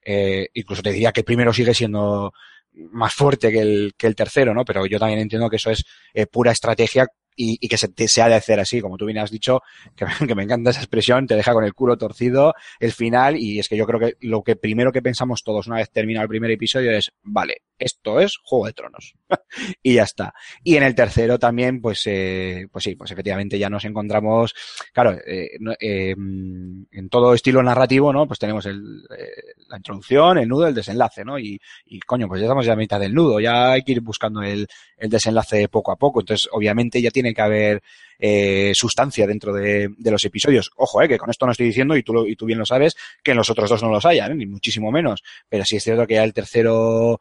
[SPEAKER 2] eh, incluso te diría que el primero sigue siendo más fuerte que el, que el tercero, ¿no? Pero yo también entiendo que eso es eh, pura estrategia y, y que se, se, ha de hacer así, como tú bien has dicho, que, que, me encanta esa expresión, te deja con el culo torcido el final y es que yo creo que lo que primero que pensamos todos una vez termina el primer episodio es, vale, esto es Juego de Tronos y ya está. Y en el tercero también, pues, eh, pues sí, pues efectivamente ya nos encontramos, claro, eh, eh, en todo estilo narrativo, ¿no? Pues tenemos el, eh, la introducción, el nudo, el desenlace, ¿no? Y, y coño, pues ya estamos ya a mitad del nudo, ya hay que ir buscando el, el desenlace poco a poco. Entonces, obviamente ya tiene que haber eh, sustancia dentro de, de, los episodios. Ojo, eh, que con esto no estoy diciendo, y tú, lo, y tú bien lo sabes, que en los otros dos no los haya, ¿eh? ni muchísimo menos. Pero sí es cierto que ya el tercero,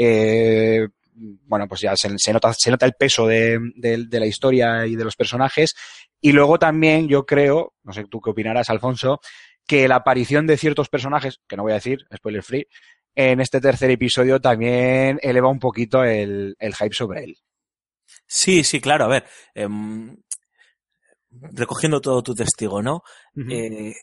[SPEAKER 2] eh, bueno, pues ya se, se, nota, se nota el peso de, de, de, la historia y de los personajes. Y luego también yo creo, no sé tú qué opinarás, Alfonso, que la aparición de ciertos personajes, que no voy a decir, spoiler free, en este tercer episodio también eleva un poquito el, el hype sobre él.
[SPEAKER 1] Sí, sí, claro. A ver, eh, recogiendo todo tu testigo, ¿no? Uh -huh. eh,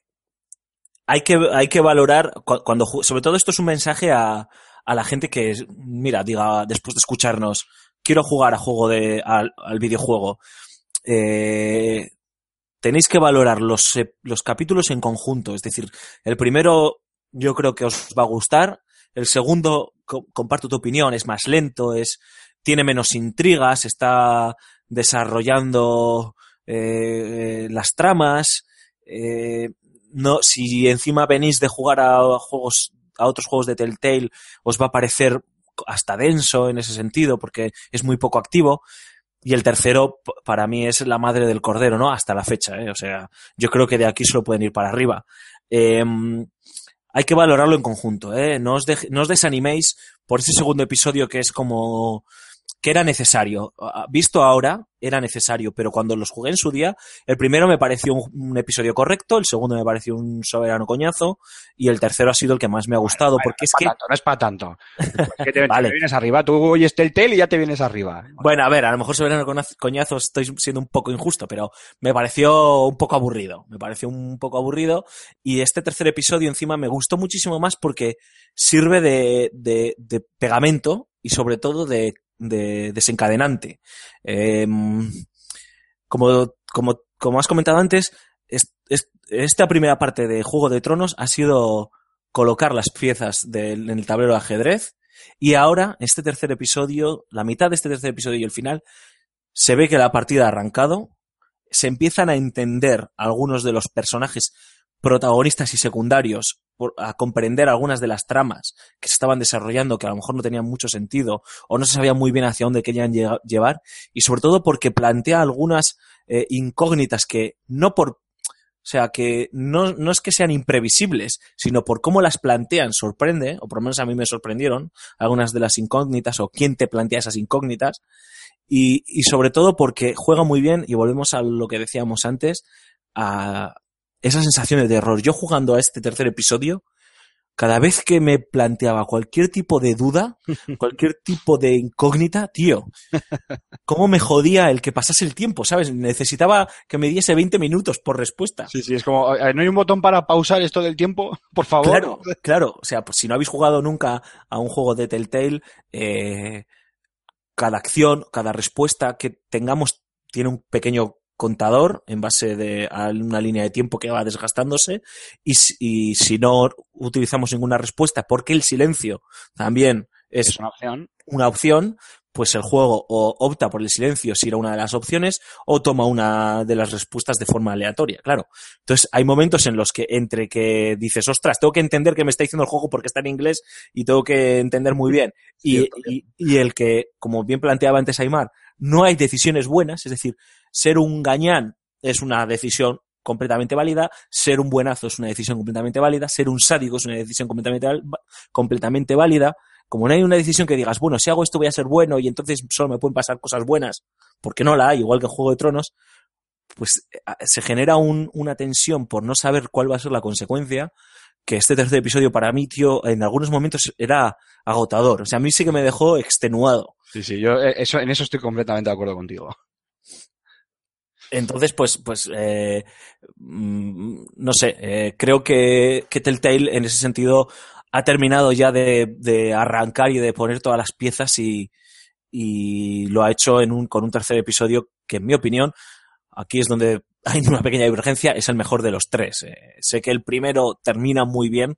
[SPEAKER 1] hay que, hay que valorar cuando, sobre todo esto es un mensaje a, a la gente que, mira, diga después de escucharnos, quiero jugar a juego de, al, al videojuego. Eh, tenéis que valorar los, los capítulos en conjunto. Es decir, el primero yo creo que os va a gustar. El segundo, co comparto tu opinión, es más lento, es, tiene menos intrigas, está desarrollando eh, las tramas. Eh, no, si encima venís de jugar a juegos, a otros juegos de Telltale, os va a parecer hasta denso en ese sentido, porque es muy poco activo. Y el tercero, para mí, es la madre del cordero, ¿no? Hasta la fecha, ¿eh? O sea, yo creo que de aquí solo pueden ir para arriba. Eh, hay que valorarlo en conjunto, ¿eh? No os, no os desaniméis por ese segundo episodio que es como que era necesario. Visto ahora, era necesario, pero cuando los jugué en su día, el primero me pareció un, un episodio correcto, el segundo me pareció un soberano coñazo, y el tercero ha sido el que más me ha gustado,
[SPEAKER 2] bueno,
[SPEAKER 1] porque
[SPEAKER 2] no es, es que... Tanto, no es para tanto. Te, vale. te, vienes arriba, tú oyes el tel y ya te vienes arriba.
[SPEAKER 1] Bueno, a ver, a lo mejor soberano coñazo estoy siendo un poco injusto, pero me pareció un poco aburrido, me pareció un poco aburrido, y este tercer episodio encima me gustó muchísimo más porque sirve de, de, de pegamento y sobre todo de de desencadenante. Eh, como, como, como has comentado antes, es, es, esta primera parte de Juego de Tronos ha sido colocar las piezas del, en el tablero de ajedrez y ahora, este tercer episodio, la mitad de este tercer episodio y el final, se ve que la partida ha arrancado, se empiezan a entender algunos de los personajes protagonistas y secundarios a comprender algunas de las tramas que se estaban desarrollando que a lo mejor no tenían mucho sentido o no se sabía muy bien hacia dónde querían llevar y sobre todo porque plantea algunas eh, incógnitas que no por O sea que no, no es que sean imprevisibles, sino por cómo las plantean sorprende, o por lo menos a mí me sorprendieron algunas de las incógnitas o quién te plantea esas incógnitas. Y, y sobre todo porque juega muy bien, y volvemos a lo que decíamos antes, a esa sensación de error. Yo jugando a este tercer episodio, cada vez que me planteaba cualquier tipo de duda, cualquier tipo de incógnita, tío, cómo me jodía el que pasase el tiempo, ¿sabes? Necesitaba que me diese 20 minutos por respuesta.
[SPEAKER 2] Sí, sí, es como, ¿no hay un botón para pausar esto del tiempo? Por favor.
[SPEAKER 1] Claro, claro. O sea, pues si no habéis jugado nunca a un juego de Telltale, eh, cada acción, cada respuesta que tengamos tiene un pequeño contador en base de, a una línea de tiempo que va desgastándose y, y si no utilizamos ninguna respuesta porque el silencio también es,
[SPEAKER 2] Es una opción.
[SPEAKER 1] una opción, pues el juego o opta por el silencio si era una de las opciones o toma una de las respuestas de forma aleatoria, claro. Entonces hay momentos en los que entre que dices, ostras, tengo que entender qué me está diciendo el juego porque está en inglés y tengo que entender muy bien. Y, y el que, como bien planteaba antes Aymar, no hay decisiones buenas, es decir, ser un gañán es una decisión completamente válida, ser un buenazo es una decisión completamente válida, ser un sádico es una decisión completamente, completamente válida. Como no hay una decisión que digas, bueno, si hago esto voy a ser bueno y entonces solo me pueden pasar cosas buenas, porque no la hay, igual que en Juego de Tronos, pues eh, se genera un- una tensión por no saber cuál va a ser la consecuencia, que este tercer episodio para mí, tío, en algunos momentos era agotador. O sea, a mí sí que me dejó extenuado.
[SPEAKER 2] Sí, sí, yo eh, en eso estoy completamente de acuerdo contigo.
[SPEAKER 1] Entonces, pues, pues, eh, mm, no sé, eh, creo que, Telltale en ese sentido ha terminado ya de, de arrancar y de poner todas las piezas y, y lo ha hecho en un, con un tercer episodio que, en mi opinión, aquí es donde hay una pequeña divergencia, es el mejor de los tres. Eh, sé que el primero termina muy bien,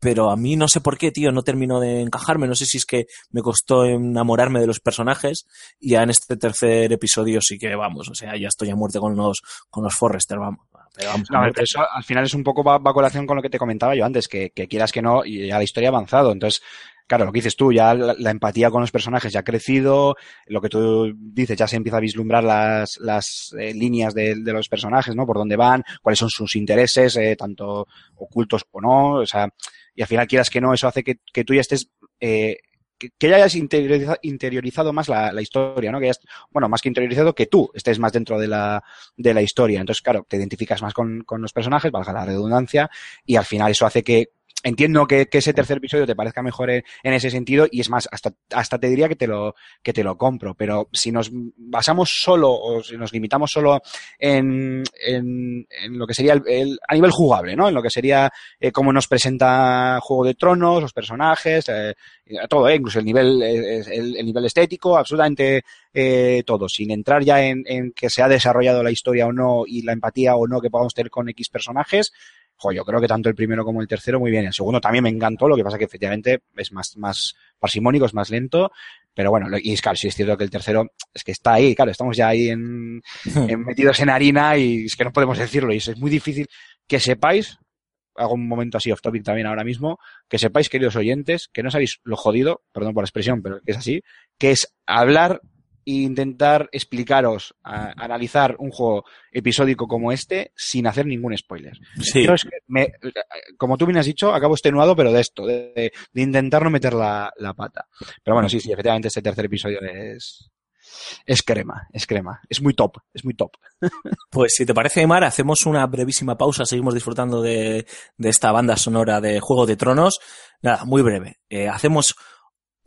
[SPEAKER 1] pero a mí no sé por qué, tío, no termino de encajarme. No sé si es que me costó enamorarme de los personajes y ya en este tercer episodio sí que vamos, o sea, ya estoy a muerte con los, con los Forrester, vamos. Pero vamos a
[SPEAKER 2] No, pero eso al final es un poco va, va a colación con lo que te comentaba yo antes, que, que quieras que no, y ya la historia ha avanzado. Entonces, claro, lo que dices tú, ya la, la empatía con los personajes ya ha crecido, lo que tú dices, ya se empieza a vislumbrar las, las eh, líneas de, de los personajes, ¿no? Por dónde van, cuáles son sus intereses, eh, tanto ocultos o no, o sea, y al final quieras que no, eso hace que, tú ya estés, eh, que, ya hayas interioriza- interiorizado más la, historia, ¿no? Que ya, est- bueno, más que interiorizado, que tú estés más dentro de la, de la historia. Entonces, claro, te identificas más con, con los personajes, valga la redundancia, y al final eso hace que entiendo que, que ese tercer episodio te parezca mejor en, ese sentido y es más, hasta, hasta te diría que te lo, que te lo compro, pero si nos basamos solo o si nos limitamos solo en, en, en lo que sería el, el- a nivel jugable, ¿no? En lo que sería eh, cómo nos presenta Juego de Tronos, los personajes, eh, todo, eh, incluso el nivel, eh, el, el nivel estético, absolutamente eh, todo, sin entrar ya en, en que se ha desarrollado la historia o no y la empatía o no que podamos tener con X personajes, jo, yo creo que tanto el primero como el tercero muy bien. El segundo también me encantó, lo que pasa que efectivamente es más, más parsimónico, es más lento, pero bueno, y es claro, sí es cierto que el tercero es que está ahí, claro, estamos ya ahí en, en metidos en harina y es que no podemos decirlo y es, es muy difícil que sepáis, hago un momento así off topic también ahora mismo, que sepáis, queridos oyentes, que no sabéis lo jodido, perdón por la expresión, pero que es así, que es hablar e intentar explicaros, a- analizar un juego episódico como este sin hacer ningún spoiler.
[SPEAKER 1] Sí,
[SPEAKER 2] es que me- como tú bien has dicho, acabo extenuado, pero de esto, de, intentar no meter la, la pata. Pero bueno, sí, sí, efectivamente este tercer episodio es, es crema, es crema, es muy top, es muy top.
[SPEAKER 1] Pues si te parece, Mar, hacemos una brevísima pausa, seguimos disfrutando de, de esta banda sonora de Juego de Tronos. Nada, muy breve. Eh, hacemos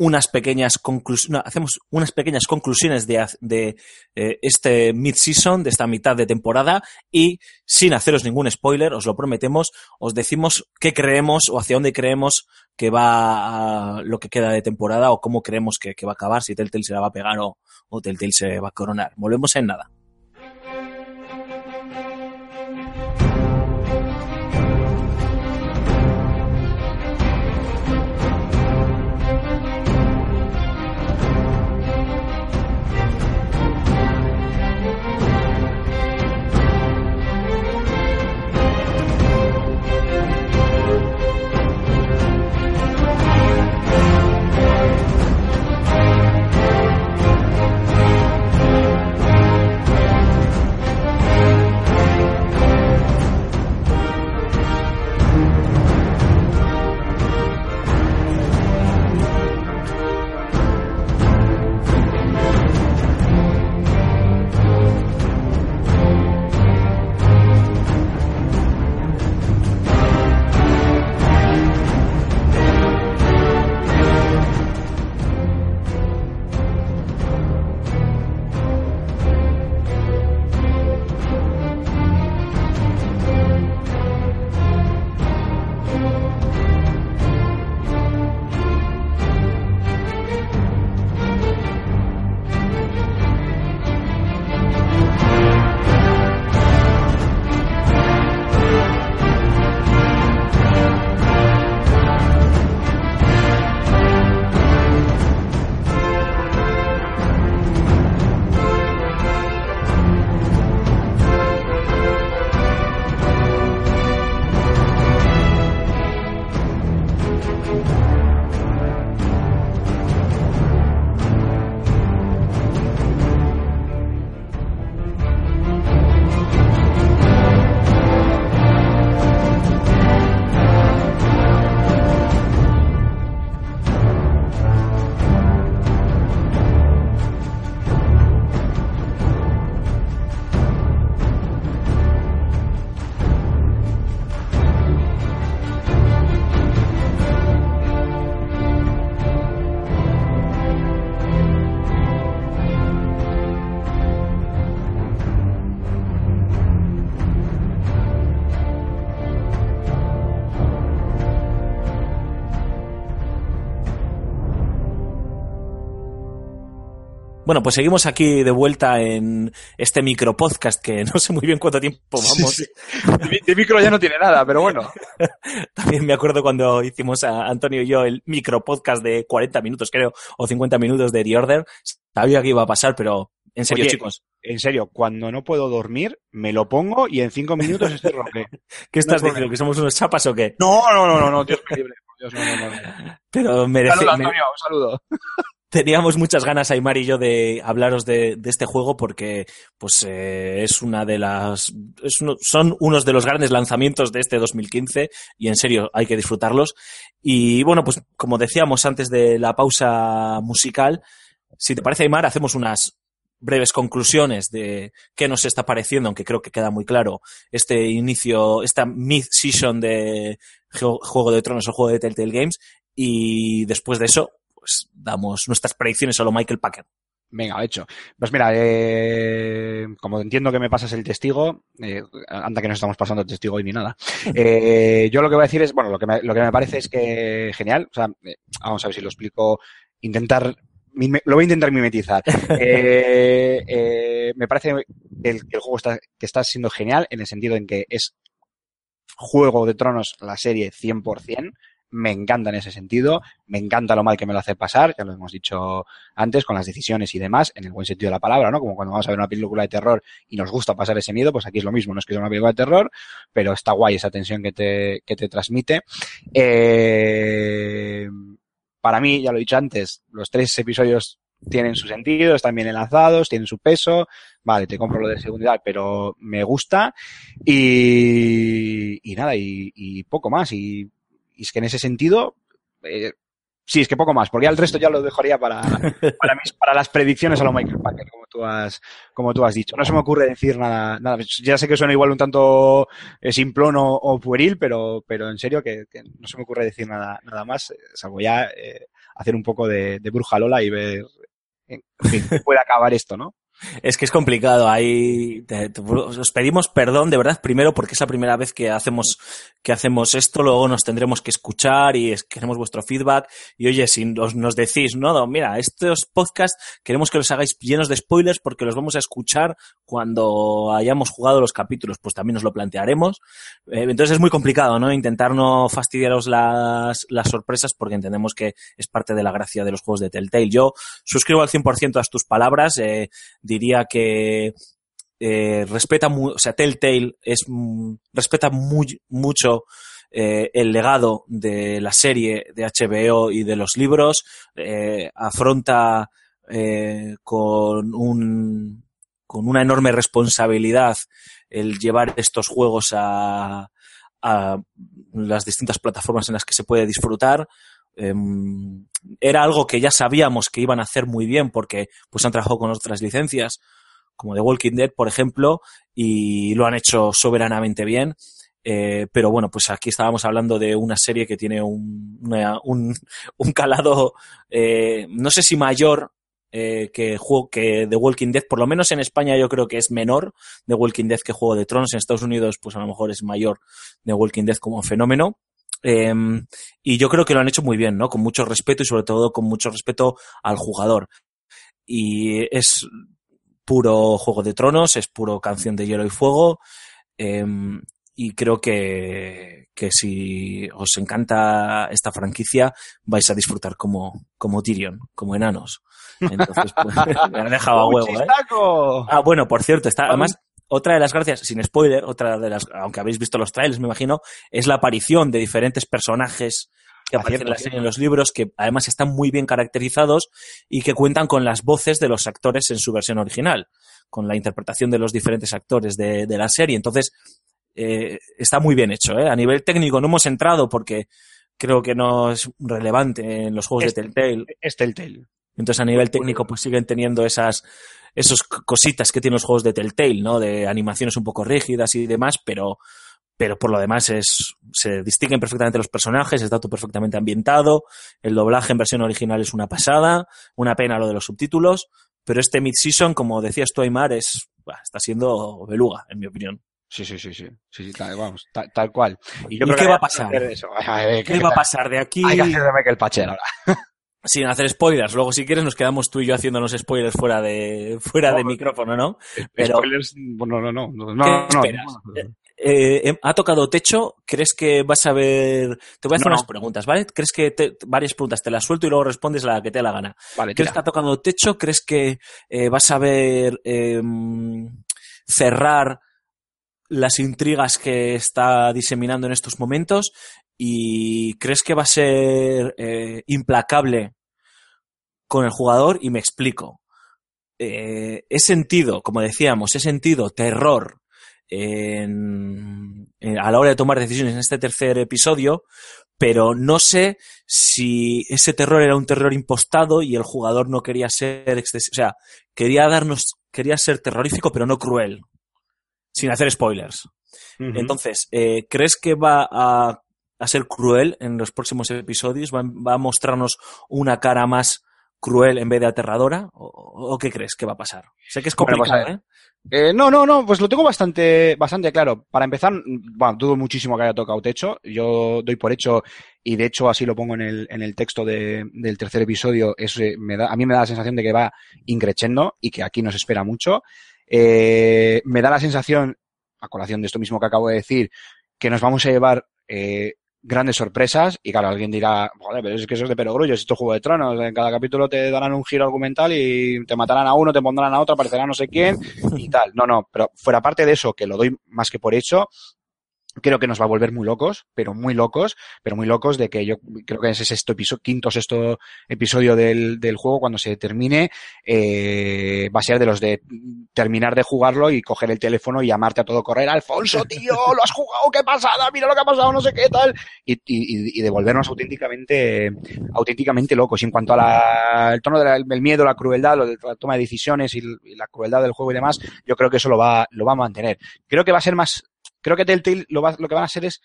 [SPEAKER 1] unas pequeñas conclusiones, hacemos unas pequeñas conclusiones de, de eh, este mid-season, de esta mitad de temporada, y sin haceros ningún spoiler, os lo prometemos, os decimos qué creemos o hacia dónde creemos que va lo que queda de temporada o cómo creemos que, que va a acabar, si Telltale se la va a pegar o, o Telltale se va a coronar. Volvemos en nada. Bueno, pues seguimos aquí de vuelta en este micro podcast que no sé muy bien cuánto tiempo vamos.
[SPEAKER 2] Sí, sí. De micro ya no tiene nada, pero bueno.
[SPEAKER 1] También me acuerdo cuando hicimos a Antonio y yo el micro podcast de 40 minutos, creo, o 50 minutos de The Order. Sabía que iba a pasar, pero en serio,
[SPEAKER 2] Oye,
[SPEAKER 1] chicos.
[SPEAKER 2] En serio, cuando no puedo dormir, me lo pongo y en cinco minutos estoy roque.
[SPEAKER 1] ¿Qué estás
[SPEAKER 2] no,
[SPEAKER 1] diciendo? ¿Que somos unos chapas o qué?
[SPEAKER 2] No, no, no, no, no, Dios me libre. Dios, no, no, no.
[SPEAKER 1] Pero merece,
[SPEAKER 2] saludo, Antonio, un saludo.
[SPEAKER 1] Teníamos muchas ganas, Aymar y yo, de hablaros de, de este juego porque pues eh, es una de las es uno- son unos de los grandes lanzamientos de este 2015 y en serio hay que disfrutarlos. Y bueno, pues como decíamos antes de la pausa musical, si te parece, Aymar, hacemos unas breves conclusiones de qué nos está pareciendo, aunque creo que queda muy claro este inicio, esta mid-season de Ju- Juego de Tronos o Juego de Telltale Games y después de eso, pues damos nuestras predicciones a lo Michael Packer.
[SPEAKER 2] Venga, hecho. Pues mira, eh, como entiendo que me pasas el testigo, eh, anda que no estamos pasando el testigo hoy ni nada. Eh, yo lo que voy a decir es, bueno, lo que me, lo que me parece es que genial, o sea, eh, vamos a ver si lo explico, intentar, lo voy a intentar mimetizar. Me parece que el, que el juego está, que está siendo genial en el sentido en que es Juego de Tronos la serie 100%. Me encanta en ese sentido, me encanta lo mal que me lo hace pasar, ya lo hemos dicho antes con las decisiones y demás, en el buen sentido de la palabra, ¿no? Como cuando vamos a ver una película de terror y nos gusta pasar ese miedo, pues aquí es lo mismo, no es que sea una película de terror, pero está guay esa tensión que te, que te transmite. Eh, para mí, ya lo he dicho antes, los tres episodios tienen su sentido, están bien enlazados, tienen su peso, vale, te compro lo de tal, pero me gusta y, y nada, y, y poco más, y, y es que en ese sentido, eh, sí, es que poco más, porque ya el resto ya lo dejaría para, para, mis, para las predicciones a lo Michael Packer, como tú has, como tú has dicho. No se me ocurre decir nada, nada. Ya sé que suena igual un tanto eh, simplón o, o pueril, pero, pero en serio que, que no se me ocurre decir nada, nada más, eh, salvo ya eh, hacer un poco de, de bruja Lola y ver en fin, cómo puede acabar esto, ¿no?
[SPEAKER 1] Es que es complicado. Ahí te- os pedimos perdón de verdad primero porque es la primera vez que hacemos que hacemos esto. Luego nos tendremos que escuchar y queremos vuestro feedback. Y oye, si nos, nos decís, no, mira, estos podcasts queremos que los hagáis llenos de spoilers porque los vamos a escuchar cuando hayamos jugado los capítulos, pues también nos lo plantearemos. Eh, entonces es muy complicado, ¿no? Intentar no fastidiaros las, las sorpresas porque entendemos que es parte de la gracia de los juegos de Telltale. Yo suscribo al 100% a tus palabras. Eh, diría que eh, respeta o sea, Telltale es mm, respeta muy, mucho eh, el legado de la serie de HBO y de los libros, afronta con un con una enorme responsabilidad el llevar estos juegos a, las distintas plataformas en las que se puede disfrutar. Em, era algo que ya sabíamos que iban a hacer muy bien porque pues han trabajado con otras licencias como The Walking Dead, por ejemplo, y lo han hecho soberanamente bien. Eh, pero bueno, pues aquí estábamos hablando de una serie que tiene un, un calado, eh, no sé si mayor eh, que, juego, que The Walking Dead, por lo menos en España yo creo que es menor The Walking Dead que Juego de Tronos. En Estados Unidos, pues a lo mejor es mayor The Walking Dead como fenómeno. Eh, y yo creo que lo han hecho muy bien, ¿no? Con mucho respeto y sobre todo con mucho respeto al jugador. Y es puro Juego de Tronos, es puro canción de hielo y fuego. eh, y creo que, que si os encanta esta franquicia, vais a disfrutar como, como Tyrion, como enanos. Entonces, pues, me han dejado a
[SPEAKER 2] ¡Un
[SPEAKER 1] huevo, ¿eh? Ah, bueno, por cierto, está, además, otra de las gracias, sin spoiler, otra de las, aunque habéis visto los trailers, me imagino, es la aparición de diferentes personajes que
[SPEAKER 2] Ah,
[SPEAKER 1] aparecen en la serie en los libros, que además están muy bien caracterizados y que cuentan con las voces de los actores en su versión original, con la interpretación de los diferentes actores de, de la serie. Entonces, eh, está muy bien hecho, ¿eh? A nivel técnico no hemos entrado porque creo que no es relevante en los juegos de Telltale.
[SPEAKER 2] Es Telltale.
[SPEAKER 1] Entonces, a nivel técnico, pues siguen teniendo esas, esos c- cositas que tienen los juegos de Telltale, ¿no? De animaciones un poco rígidas y demás, pero, pero por lo demás es, se distinguen perfectamente los personajes, está todo perfectamente ambientado, el doblaje en versión original es una pasada, una pena lo de los subtítulos, pero este mid-season, como decías tú, Aymar, es, bah, está siendo beluga, en mi opinión.
[SPEAKER 2] Sí, sí, sí, sí, sí, sí, tal, vamos, tal, tal cual.
[SPEAKER 1] ¿Y
[SPEAKER 2] yo creo
[SPEAKER 1] qué
[SPEAKER 2] que
[SPEAKER 1] va a pasar?
[SPEAKER 2] hacer eso. Ay, ay,
[SPEAKER 1] ¿Qué va a pasar de aquí?
[SPEAKER 2] Hay que hacer de Michael ahora.
[SPEAKER 1] sin hacer spoilers. Luego, si quieres, nos quedamos tú y yo haciéndonos spoilers fuera de, fuera de micrófono, ¿no?
[SPEAKER 2] Pero, spoilers, bueno, no, no, no, no, no,
[SPEAKER 1] eh, em, ¿Ha tocado techo? ¿Crees que vas a ver...? Te voy a hacer unas preguntas, ¿vale? ¿Crees que varias preguntas te las suelto y luego respondes la que te dé la gana?
[SPEAKER 2] Vale,
[SPEAKER 1] ¿Crees que ha tocado techo? ¿Crees que eh, vas a ver eh, cerrar las intrigas que está diseminando en estos momentos? ¿Y crees que va a ser eh, implacable con el jugador? Y me explico. Eh, he sentido, como decíamos, he sentido terror en, a la hora de tomar decisiones en este tercer episodio, pero no sé si ese terror era un terror impostado y el jugador no quería ser excesivo. O sea, quería darnos, quería ser terrorífico, pero no cruel. Sin hacer spoilers. Entonces, eh, ¿crees que va a, a, ser cruel en los próximos episodios? ¿Va, va, a mostrarnos una cara más cruel en vez de aterradora? ¿O, o qué crees que va a pasar? Sé que es complicado, ¿eh?
[SPEAKER 2] Eh, no, no, no, pues lo tengo bastante, bastante claro. Para empezar, bueno, dudo muchísimo que haya tocado techo. Yo doy por hecho, y de hecho así lo pongo en el, en el texto de, del tercer episodio, es, eh, me da, a mí me da la sensación de que va increchendo y que aquí nos espera mucho. Eh, me da la sensación, a colación de esto mismo que acabo de decir, que nos vamos a llevar eh, grandes sorpresas y claro, alguien dirá, joder, pero es que eso es de perogrullo, es esto Juego de Tronos, en cada capítulo te darán un giro argumental y te matarán a uno, te pondrán a otro, aparecerá no sé quién y tal. No, no, pero fuera parte de eso, que lo doy más que por hecho, creo que nos va a volver muy locos, pero muy locos, pero muy locos de que yo creo que ese sexto episodio, quinto sexto episodio del, del juego, cuando se termine, eh, va a ser de los de terminar de jugarlo y coger el teléfono y llamarte a todo correr, Alfonso, tío, lo has jugado, qué pasada, mira lo que ha pasado, no sé qué tal, y, y, y devolvernos auténticamente, auténticamente locos. Y en cuanto al tono del miedo, la crueldad, lo de la toma de decisiones y, y la crueldad del juego y demás, yo creo que eso lo va, lo va a mantener. Creo que va a ser más creo que Telltale lo, que van a ser es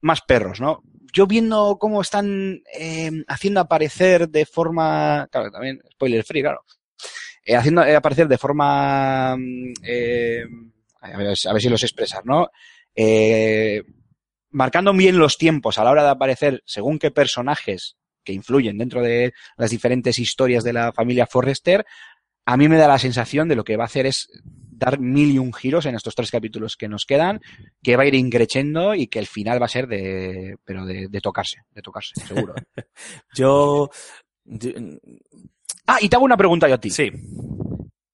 [SPEAKER 2] más perros, ¿no? Yo viendo cómo están eh, haciendo aparecer de forma, claro, también spoiler free, claro, eh, haciendo eh, aparecer de forma, eh, a ver, a, ver, si los expresar, ¿no? Marcando bien los tiempos a la hora de aparecer según qué personajes que influyen dentro de las diferentes historias de la familia Forrester, a mí me da la sensación de lo que va a hacer es dar mil y un giros en estos tres capítulos que nos quedan, que va a ir increchendo y que el final va a ser de, pero de, de tocarse, de tocarse, seguro.
[SPEAKER 1] yo,
[SPEAKER 2] Ah, y te hago una pregunta yo a ti.
[SPEAKER 1] Sí.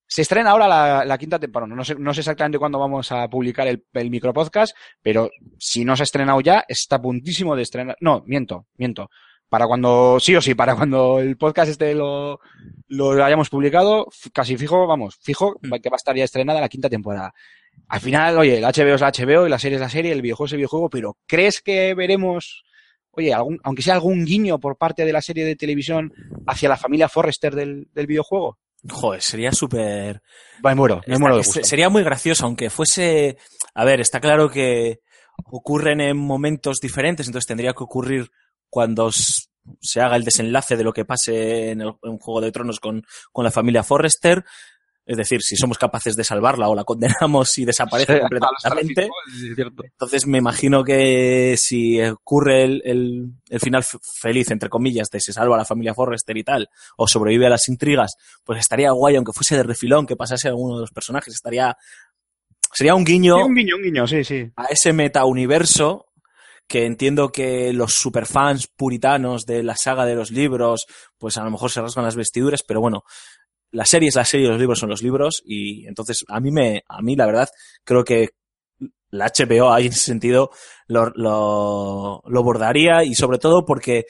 [SPEAKER 2] Se estrena ahora la, la quinta temporada. No sé, no sé exactamente cuándo vamos a publicar el, el micropodcast, pero si no se ha estrenado ya, está a puntísimo de estrenar. No, miento, miento para cuando, sí o sí, para cuando el podcast este lo, lo hayamos publicado, casi fijo, vamos, fijo que va a estar ya estrenada la quinta temporada. Al final, oye, el HBO es la HBO y la serie es la serie, el videojuego es el videojuego, pero ¿crees que veremos, oye, algún, aunque sea algún guiño por parte de la serie de televisión hacia la familia Forrester del, del videojuego?
[SPEAKER 1] Joder, sería súper...
[SPEAKER 2] Me muero, me muero de gusto.
[SPEAKER 1] Sería muy gracioso, aunque fuese... A ver, está claro que ocurren en momentos diferentes, entonces tendría que ocurrir cuando se haga el desenlace de lo que pase en, el, en Juego de Tronos con, con, la familia Forrester. Es decir, si somos capaces de salvarla o la condenamos y desaparece sí, completamente.
[SPEAKER 2] Es
[SPEAKER 1] entonces me imagino que si ocurre el, el, el, final feliz, entre comillas, de se salva a la familia Forrester y tal, o sobrevive a las intrigas, pues estaría guay, aunque fuese de refilón, que pasase a alguno de los personajes. Estaría. Sería un guiño.
[SPEAKER 2] Sí, un guiño, un guiño, sí, sí.
[SPEAKER 1] A ese metauniverso que entiendo que los superfans puritanos de la saga de los libros, pues a lo mejor se rasgan las vestiduras, pero bueno, la serie es la serie, los libros son los libros, y entonces a mí me, a mí la verdad, creo que la HBO ahí en ese sentido lo, lo, lo bordaría y sobre todo porque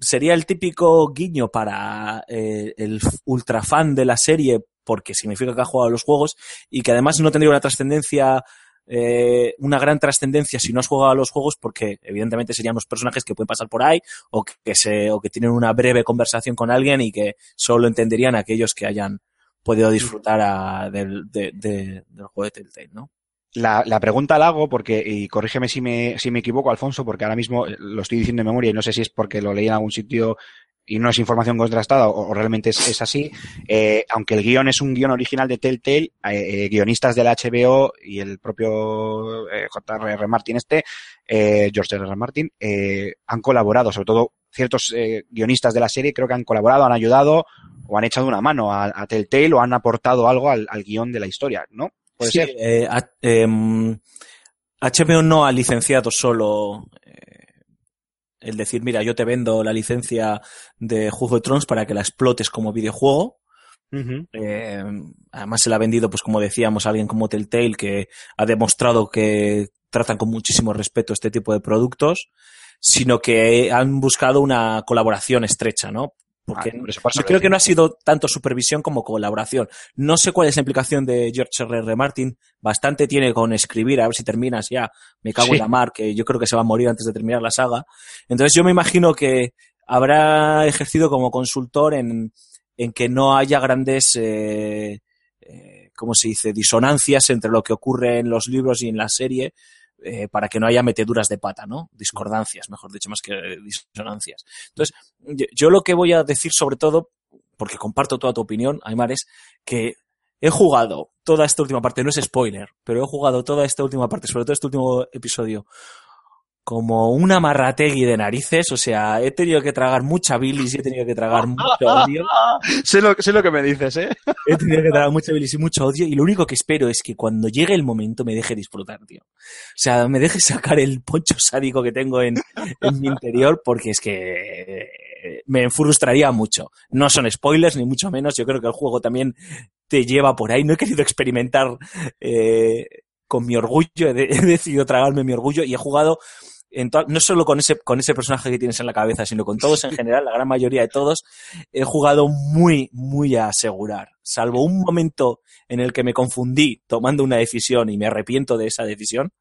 [SPEAKER 1] sería el típico guiño para eh, el ultra fan de la serie porque significa que ha jugado los juegos y que además no tendría una trascendencia eh, una gran trascendencia si no has jugado a los juegos porque evidentemente serían los personajes que pueden pasar por ahí o que, se, o que tienen una breve conversación con alguien y que solo entenderían aquellos que hayan podido disfrutar a, del, de, de, del juego de Telltale, ¿no?
[SPEAKER 2] La, la, pregunta la hago porque, y corrígeme si me, si me equivoco, Alfonso, porque ahora mismo lo estoy diciendo de memoria y no sé si es porque lo leí en algún sitio y no es información contrastada o, o realmente es, es así, eh, aunque el guion es un guion original de Telltale, eh, eh, guionistas del HBO y el propio eh, J.R.R. Martin este, George R.R. Martin, han colaborado, sobre todo ciertos eh, guionistas de la serie creo que han colaborado, han ayudado o han echado una mano a, a Telltale o han aportado algo al, al guion de la historia, ¿no? ¿Puede
[SPEAKER 1] Sí,
[SPEAKER 2] ser?
[SPEAKER 1] eh, a- em, HBO no ha licenciado solo eh, el decir, mira, yo te vendo la licencia de Juego de Tronos para que la explotes como videojuego. Eh, además se la ha vendido, pues como decíamos, a alguien como Telltale que ha demostrado que tratan con muchísimo respeto este tipo de productos, sino que han buscado una colaboración estrecha, ¿no? Porque
[SPEAKER 2] Ah, por eso- por eso
[SPEAKER 1] yo creo que no ha sido tanto supervisión como colaboración. No sé cuál es la implicación de George R. R. Martin. Bastante tiene con escribir, a ver si terminas ya. Me cago
[SPEAKER 2] Sí.
[SPEAKER 1] en la mar, que yo creo que se va a morir antes de terminar la saga. Entonces yo me imagino que habrá ejercido como consultor en, en que no haya grandes, eh, eh, ¿cómo se dice?, disonancias entre lo que ocurre en los libros y en la serie, eh, para que no haya meteduras de pata, ¿no? Discordancias, mejor dicho, más que disonancias. Entonces, yo, yo lo que voy a decir sobre todo, porque comparto toda tu opinión, Aymar, es que he jugado toda esta última parte, no es spoiler, pero he jugado toda esta última parte, sobre todo este último episodio, como una marrategui de narices, o sea, he tenido que tragar mucha bilis y he tenido que tragar mucho odio.
[SPEAKER 2] sé, lo, sé lo que me dices, ¿eh?
[SPEAKER 1] He tenido que tragar mucha bilis y mucho odio y lo único que espero es que cuando llegue el momento me deje disfrutar, tío. O sea, me deje sacar el poncho sádico que tengo en, en mi interior porque es que eh, me frustraría mucho. No son spoilers, ni mucho menos. Yo creo que el juego también te lleva por ahí. No he querido experimentar eh, con mi orgullo, he, de- he decidido tragarme mi orgullo y he jugado en no solo con ese, con ese personaje que tienes en la cabeza, sino con todos en general, la gran mayoría de todos, he jugado muy, muy a asegurar. Salvo un momento en el que me confundí tomando una decisión y me arrepiento de esa decisión,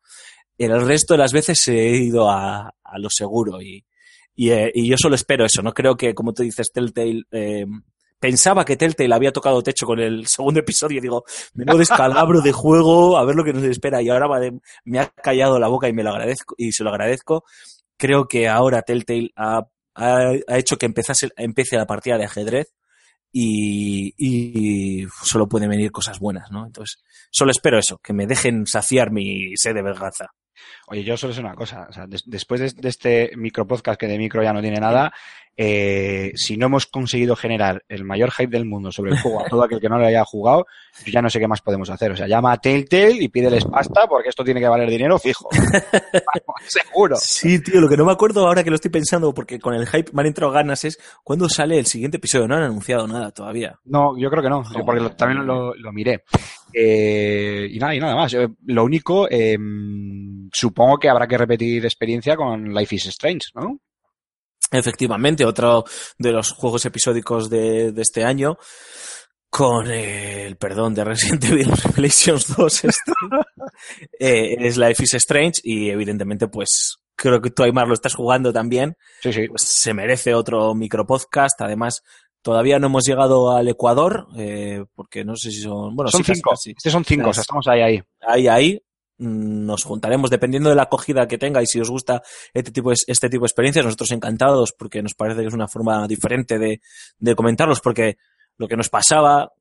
[SPEAKER 1] el resto de las veces he ido a, a lo seguro y, y, eh, y yo solo espero eso. No creo que, como tú dices, Telltale, eh, pensaba que Telltale había tocado techo con el segundo episodio digo, menudo descalabro de juego, a ver lo que nos espera. Y ahora me, ha callado la boca y me lo agradezco, y se lo agradezco. Creo que ahora Telltale ha, ha, hecho que empezase, empiece la partida de ajedrez y, solo pueden venir cosas buenas, ¿no? Entonces, solo espero eso, que me dejen saciar mi sed de venganza.
[SPEAKER 2] Oye, yo solo sé una cosa. Después de, de este micro podcast que de micro ya no tiene nada, eh, si no hemos conseguido generar el mayor hype del mundo sobre el juego a todo aquel que no lo haya jugado, yo ya no sé qué más podemos hacer. O sea, llama a Telltale y pídeles pasta porque esto tiene que valer dinero fijo. Vamos, Seguro.
[SPEAKER 1] Sí, tío, lo que no me acuerdo ahora que lo estoy pensando, porque con el hype me han entrado ganas, es cuándo sale el siguiente episodio. No han anunciado nada todavía.
[SPEAKER 2] No, yo creo que no,
[SPEAKER 1] Joder.
[SPEAKER 2] porque lo- también lo, lo miré. Eh, y nada, y nada más. Eh, Lo único, eh, supongo que habrá que repetir experiencia con Life is Strange, ¿no?
[SPEAKER 1] Efectivamente, otro de los juegos episódicos de, de este año, con eh, el perdón de Resident Evil Revelations 2, este, eh, es Life is Strange y evidentemente pues creo que tú Aymar lo estás jugando también,
[SPEAKER 2] Sí, sí.
[SPEAKER 1] pues se merece otro micropodcast, además todavía no hemos llegado al Ecuador, eh, porque no sé si son, bueno,
[SPEAKER 2] son
[SPEAKER 1] sí,
[SPEAKER 2] cinco.
[SPEAKER 1] casi.
[SPEAKER 2] Este son cinco, o sea, estamos ahí, ahí.
[SPEAKER 1] ahí, ahí nos juntaremos dependiendo de la acogida que tenga y si os gusta este tipo de, este tipo de experiencias, nosotros encantados porque nos parece que es una forma diferente de, de comentarlos porque lo que nos pasaba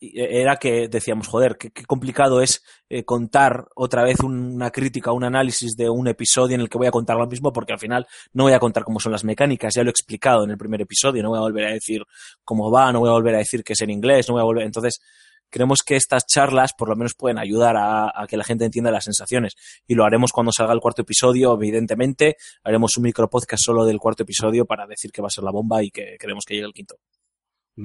[SPEAKER 1] era que decíamos, joder, qué, qué complicado es eh, contar otra vez una crítica, un análisis de un episodio en el que voy a contar lo mismo, porque al final no voy a contar cómo son las mecánicas, ya lo he explicado en el primer episodio, no voy a volver a decir cómo va, no voy a volver a decir que es en inglés, no voy a volver. Entonces, creemos que estas charlas por lo menos pueden ayudar a, a, que la gente entienda las sensaciones. Y lo haremos cuando salga el cuarto episodio, evidentemente. Haremos un micro podcast solo del cuarto episodio para decir que va a ser la bomba y que queremos que llegue el quinto.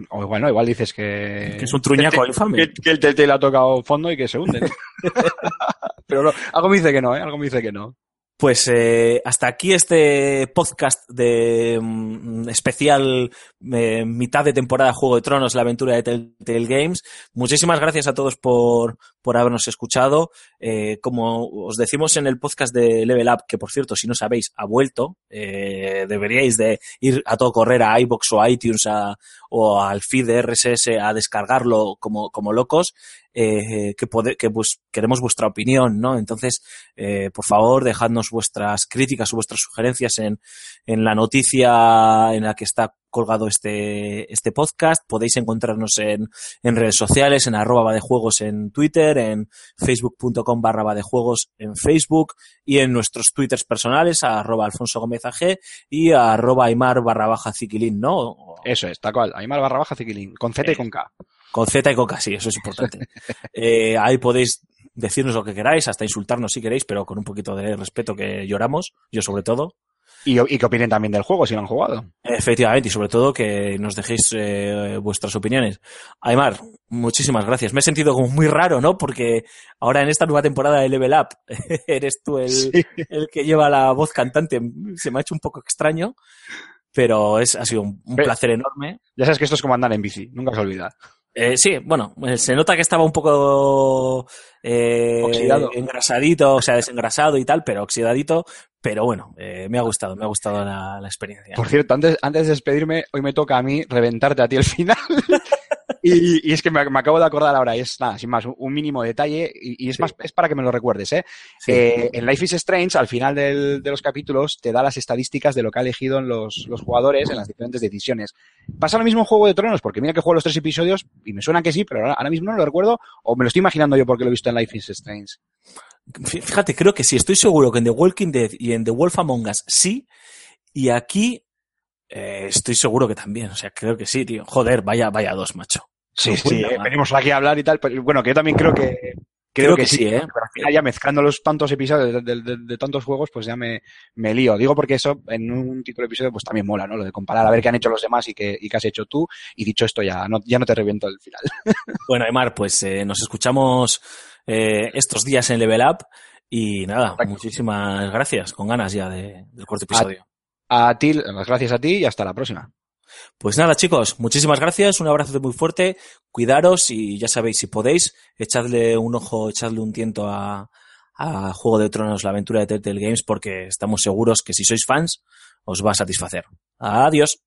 [SPEAKER 2] O bueno, igual dices que...
[SPEAKER 1] Que es un truñaco infame.
[SPEAKER 2] Que, que el Telltale ha tocado fondo y que se hunde. Pero no, algo me dice que no, ¿eh? Algo me dice que no.
[SPEAKER 1] Pues eh, hasta aquí este podcast de mm, especial eh, mitad de temporada Juego de Tronos, la aventura de Telltale Games. Muchísimas gracias a todos por, por habernos escuchado. Eh, como os decimos en el podcast de Level Up, que por cierto, si no sabéis, ha vuelto, eh, deberíais de ir a todo correr a iBox o iTunes a, o al feed de RSS a descargarlo como, como locos. Eh, que, pode, que pues, queremos vuestra opinión, ¿no? Entonces, eh, por favor, dejadnos vuestras críticas o vuestras sugerencias en, en la noticia en la que está colgado este, este podcast. Podéis encontrarnos en, en redes sociales, en arroba de juegos en Twitter, en facebook.com barra de juegos en Facebook y en nuestros twitters personales, a arroba Alfonso Gómez AG y a arroba Aymar barra baja Ziquilín, ¿no?
[SPEAKER 2] Eso es, tal cual. Aymar barra baja Ziquilín, con Z y con K.
[SPEAKER 1] Con Z y con K, sí, eso es importante. eh, ahí podéis decirnos lo que queráis, hasta insultarnos si queréis, pero con un poquito de respeto que lloramos, yo sobre todo.
[SPEAKER 2] Y, y que opinen también del juego si lo han jugado.
[SPEAKER 1] Efectivamente, y sobre todo que nos dejéis eh, vuestras opiniones. Aymar, muchísimas gracias. Me he sentido como muy raro, ¿no? Porque ahora en esta nueva temporada de Level Up eres tú el, sí. el que lleva la voz cantante. Se me ha hecho un poco extraño, pero es, ha sido un, un placer enorme.
[SPEAKER 2] Ya sabes que esto es como andar en bici, nunca se olvida.
[SPEAKER 1] Eh, sí, bueno, se nota que estaba un poco eh,
[SPEAKER 2] Oxidado.
[SPEAKER 1] engrasadito, o sea, desengrasado y tal, pero oxidadito. Pero bueno, eh, me ha gustado, me ha gustado la, la, experiencia.
[SPEAKER 2] Por cierto, antes, antes de despedirme, hoy me toca a mí reventarte a ti el final. y, y, es que me, me, acabo de acordar ahora, es nada, sin más, un mínimo detalle, y, y es sí. más, es para que me lo recuerdes, ¿eh? Sí. eh en Life is Strange, al final del, de los capítulos, te da las estadísticas de lo que ha elegido los, los jugadores en las diferentes decisiones. Pasa lo mismo en Juego de Tronos, porque mira que juego los tres episodios, y me suena que sí, pero ahora, ahora mismo no lo recuerdo, o me lo estoy imaginando yo porque lo he visto en Life is Strange.
[SPEAKER 1] Fíjate, creo que sí, estoy seguro que en The Walking Dead y en The Wolf Among Us sí, y aquí eh, estoy seguro que también, o sea, creo que sí, tío. Joder, vaya, vaya dos, macho.
[SPEAKER 2] Sí, sí, eh, venimos aquí a hablar y tal, pero bueno, que yo también creo que
[SPEAKER 1] Creo, creo que, que, sí, ¿eh?
[SPEAKER 2] Pero al final ya mezclando los tantos episodios de, de, de, de, tantos juegos, pues ya me, me lío. Digo porque eso en un título de episodio pues también mola, ¿no? Lo de comparar a ver qué han hecho los demás y qué, y qué has hecho tú. Y dicho esto ya no, ya no te reviento el final.
[SPEAKER 1] bueno, Emar, pues eh, nos escuchamos eh, estos días en Level Up y nada, muchísimas gracias, con ganas ya de, del cuarto episodio.
[SPEAKER 2] A, a ti, las gracias a ti y hasta la próxima.
[SPEAKER 1] Pues nada, chicos, muchísimas gracias, un abrazo muy fuerte, cuidaros y ya sabéis, si podéis, echadle un ojo, echadle un tiento a, a Juego de Tronos, la aventura de Telltale Games, porque estamos seguros que si sois fans, os va a satisfacer. Adiós.